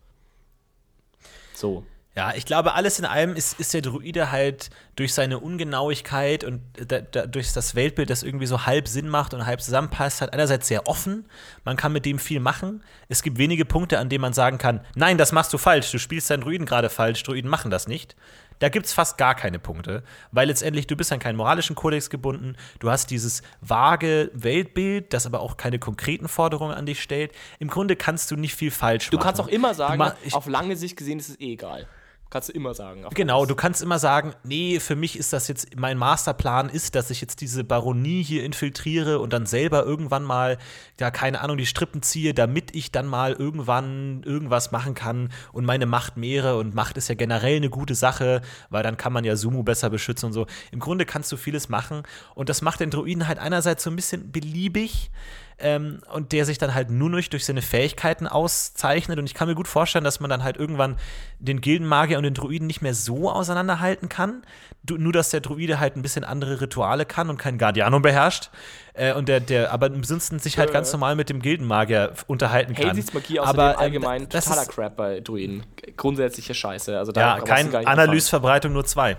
So. Ja, ich glaube, alles in allem ist, ist der Druide halt durch seine Ungenauigkeit und da, da, durch das Weltbild, das irgendwie so halb Sinn macht und halb zusammenpasst, halt einerseits sehr offen. Man kann mit dem viel machen. Es gibt wenige Punkte, an denen man sagen kann: Nein, das machst du falsch. Du spielst deinen Druiden gerade falsch. Druiden machen das nicht. Da gibt es fast gar keine Punkte, weil letztendlich du bist an keinen moralischen Kodex gebunden. Du hast dieses vage Weltbild, das aber auch keine konkreten Forderungen an dich stellt. Im Grunde kannst du nicht viel falsch machen. Du kannst auch immer sagen, auf lange Sicht gesehen ist es eh egal. Kannst du immer sagen. Genau, du kannst immer sagen, nee, für mich ist das jetzt, mein Masterplan ist, dass ich jetzt diese Baronie hier infiltriere und dann selber irgendwann mal, ja, keine Ahnung, die Strippen ziehe, damit ich dann mal irgendwann irgendwas machen kann und meine Macht mehre. Und Macht ist ja generell eine gute Sache, weil dann kann man ja Sumo besser beschützen und so. Im Grunde kannst du vieles machen und das macht den Druiden halt einerseits so ein bisschen beliebig ähm, und der sich dann halt nur durch, durch seine Fähigkeiten auszeichnet. Und ich kann mir gut vorstellen, dass man dann halt irgendwann den Gildenmagier und den Druiden nicht mehr so auseinanderhalten kann. Du, nur, dass der Druide halt ein bisschen andere Rituale kann und kein Guardiano beherrscht. Äh, und der, der aber ansonsten sich halt äh. ganz normal mit dem Gildenmagier unterhalten kann. Hades Magie aber ähm, allgemein totaler Crap bei Druiden. Grundsätzliche Scheiße. Also da ja, kein Analyseverbreitung, nur zwei.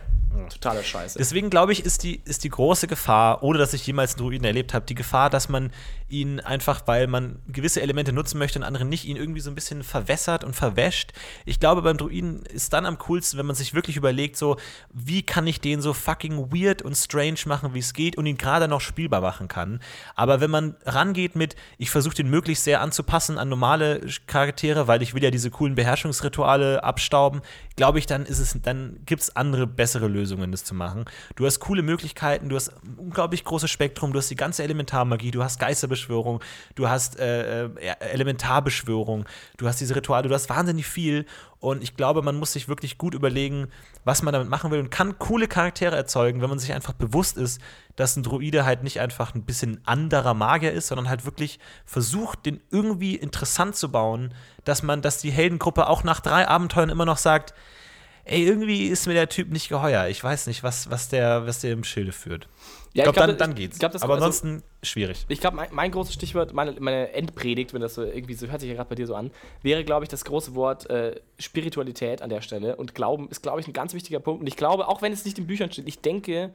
Totaler Scheiße. Deswegen glaube ich, ist die, ist die große Gefahr, ohne dass ich jemals einen Druiden erlebt habe, die Gefahr, dass man ihn einfach, weil man gewisse Elemente nutzen möchte und andere nicht, ihn irgendwie so ein bisschen verwässert und verwäscht. Ich glaube, beim Druiden ist dann am coolsten, wenn man sich wirklich überlegt, so, wie kann ich den so fucking weird und strange machen, wie es geht und ihn gerade noch spielbar machen kann. Aber wenn man rangeht mit, ich versuche den möglichst sehr anzupassen an normale Charaktere, weil ich will ja diese coolen Beherrschungsrituale abstauben, glaube ich, dann ist es, dann gibt es andere, bessere Lösungen, das zu machen. Du hast coole Möglichkeiten, du hast ein unglaublich großes Spektrum, du hast die ganze Elementarmagie, du hast Geisterbeschwörung, du hast äh, äh, Elementarbeschwörung, du hast diese Rituale, du hast wahnsinnig viel und ich glaube, man muss sich wirklich gut überlegen, was man damit machen will und kann coole Charaktere erzeugen, wenn man sich einfach bewusst ist, dass ein Druide halt nicht einfach ein bisschen anderer Magier ist, sondern halt wirklich versucht, den irgendwie interessant zu bauen, dass man, dass die Heldengruppe auch nach drei Abenteuern immer noch sagt, ey, irgendwie ist mir der Typ nicht geheuer. Ich weiß nicht, was, was, der, was der im Schilde führt. Ja, ich glaube, glaub, dann, dann geht's. Glaub, Aber also, ansonsten schwierig. Ich glaube, mein, mein, großes Stichwort, meine, meine Endpredigt, wenn das so irgendwie so hört sich ja gerade bei dir so an, wäre, glaube ich, das große Wort äh, Spiritualität an der Stelle. Und Glauben ist, glaube ich, ein ganz wichtiger Punkt. Und ich glaube, auch wenn es nicht in Büchern steht, ich denke,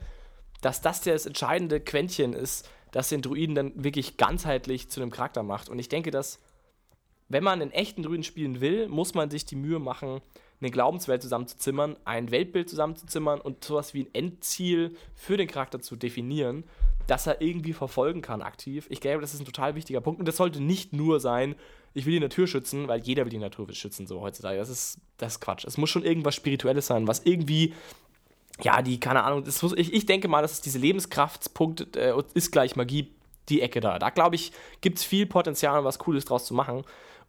dass das das entscheidende Quäntchen ist, das den Druiden dann wirklich ganzheitlich zu einem Charakter macht. Und ich denke, dass, wenn man einen echten Druiden spielen will, muss man sich die Mühe machen, eine Glaubenswelt zusammenzuzimmern, ein Weltbild zusammenzuzimmern und sowas wie ein Endziel für den Charakter zu definieren, das er irgendwie verfolgen kann aktiv. Ich glaube, das ist ein total wichtiger Punkt und das sollte nicht nur sein, ich will die Natur schützen, weil jeder will die Natur schützen so heutzutage. Das ist, das ist Quatsch. Es muss schon irgendwas Spirituelles sein, was irgendwie ja, die, keine Ahnung, das, ich, ich denke mal, dass es diese Lebenskraftspunkt äh, ist gleich Magie, die Ecke da. Da glaube ich, gibt es viel Potenzial, um was Cooles draus zu machen.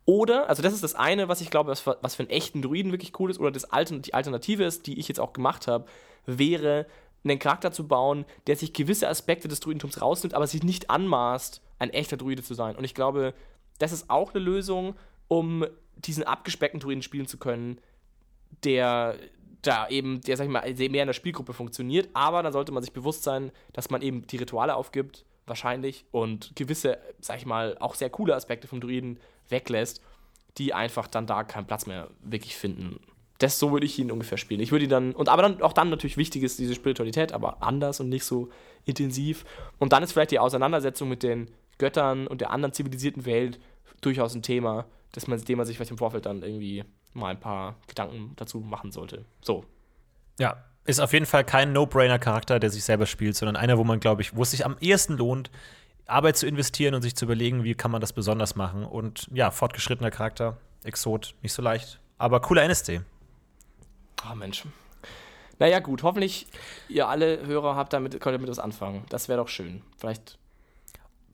Oder, also das ist das eine, was ich glaube, was für, was für einen echten Druiden wirklich cool ist, oder das Altern die Alternative ist, die ich jetzt auch gemacht habe, wäre, einen Charakter zu bauen, der sich gewisse Aspekte des Druidentums rausnimmt, aber sich nicht anmaßt, ein echter Druide zu sein. Und ich glaube, das ist auch eine Lösung, um diesen abgespeckten Druiden spielen zu können, der da eben, der, sag ich mal, mehr in der Spielgruppe funktioniert. Aber dann sollte man sich bewusst sein, dass man eben die Rituale aufgibt, wahrscheinlich, und gewisse, sag ich mal, auch sehr coole Aspekte vom Druiden weglässt, die einfach dann da keinen Platz mehr wirklich finden. Das, so würde ich ihn ungefähr spielen. Ich würde ihn dann, und aber dann auch dann natürlich wichtig ist diese Spiritualität, aber anders und nicht so intensiv. Und dann ist vielleicht die Auseinandersetzung mit den Göttern und der anderen zivilisierten Welt durchaus ein Thema, dass man, dem man sich vielleicht im Vorfeld dann irgendwie mal ein paar Gedanken dazu machen sollte. So. Ja, ist auf jeden Fall kein No-Brainer-Charakter, der sich selber spielt, sondern einer, wo man, glaube ich, wo es sich am ehesten lohnt, Arbeit zu investieren und sich zu überlegen, wie kann man das besonders machen. Und ja, fortgeschrittener Charakter, Exot, nicht so leicht. Aber cooler NSD. Ah, oh, Mensch. Naja, gut, hoffentlich ihr alle Hörer habt damit, könnt damit was anfangen. Das wäre doch schön. Vielleicht.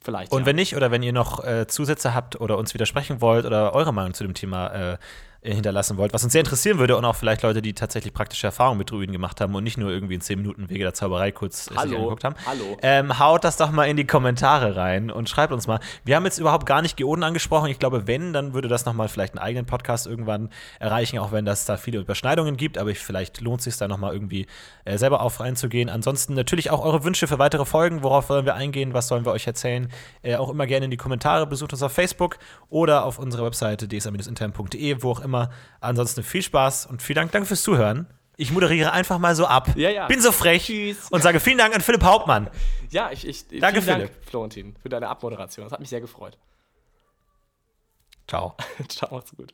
Vielleicht. Und ja. wenn nicht, oder wenn ihr noch äh, Zusätze habt oder uns widersprechen wollt oder eure Meinung zu dem Thema äh, hinterlassen wollt, was uns sehr interessieren würde und auch vielleicht Leute, die tatsächlich praktische Erfahrungen mit Druiden gemacht haben und nicht nur irgendwie in 10 Minuten Wege der Zauberei kurz hallo, sich angeguckt haben. Hallo. Ähm, haut das doch mal in die Kommentare rein und schreibt uns mal. Wir haben jetzt überhaupt gar nicht Geoden angesprochen. Ich glaube, wenn, dann würde das nochmal vielleicht einen eigenen Podcast irgendwann erreichen, auch wenn das da viele Überschneidungen gibt, aber ich, vielleicht lohnt es sich da nochmal irgendwie äh, selber auf reinzugehen. Ansonsten natürlich auch eure Wünsche für weitere Folgen, worauf wollen wir eingehen, was sollen wir euch erzählen, äh, auch immer gerne in die Kommentare, besucht uns auf Facebook oder auf unserer Webseite dsa-intern.de, wo auch immer. Ansonsten viel Spaß und vielen Dank, danke fürs Zuhören. Ich moderiere einfach mal so ab. Ja, ja. Bin so frech Tschüss. und sage vielen Dank an Philipp Hauptmann. Ja, ich, ich Danke, vielen Philipp. Dank, Florentin, für deine Abmoderation. Das hat mich sehr gefreut. Ciao. Ciao, macht's gut.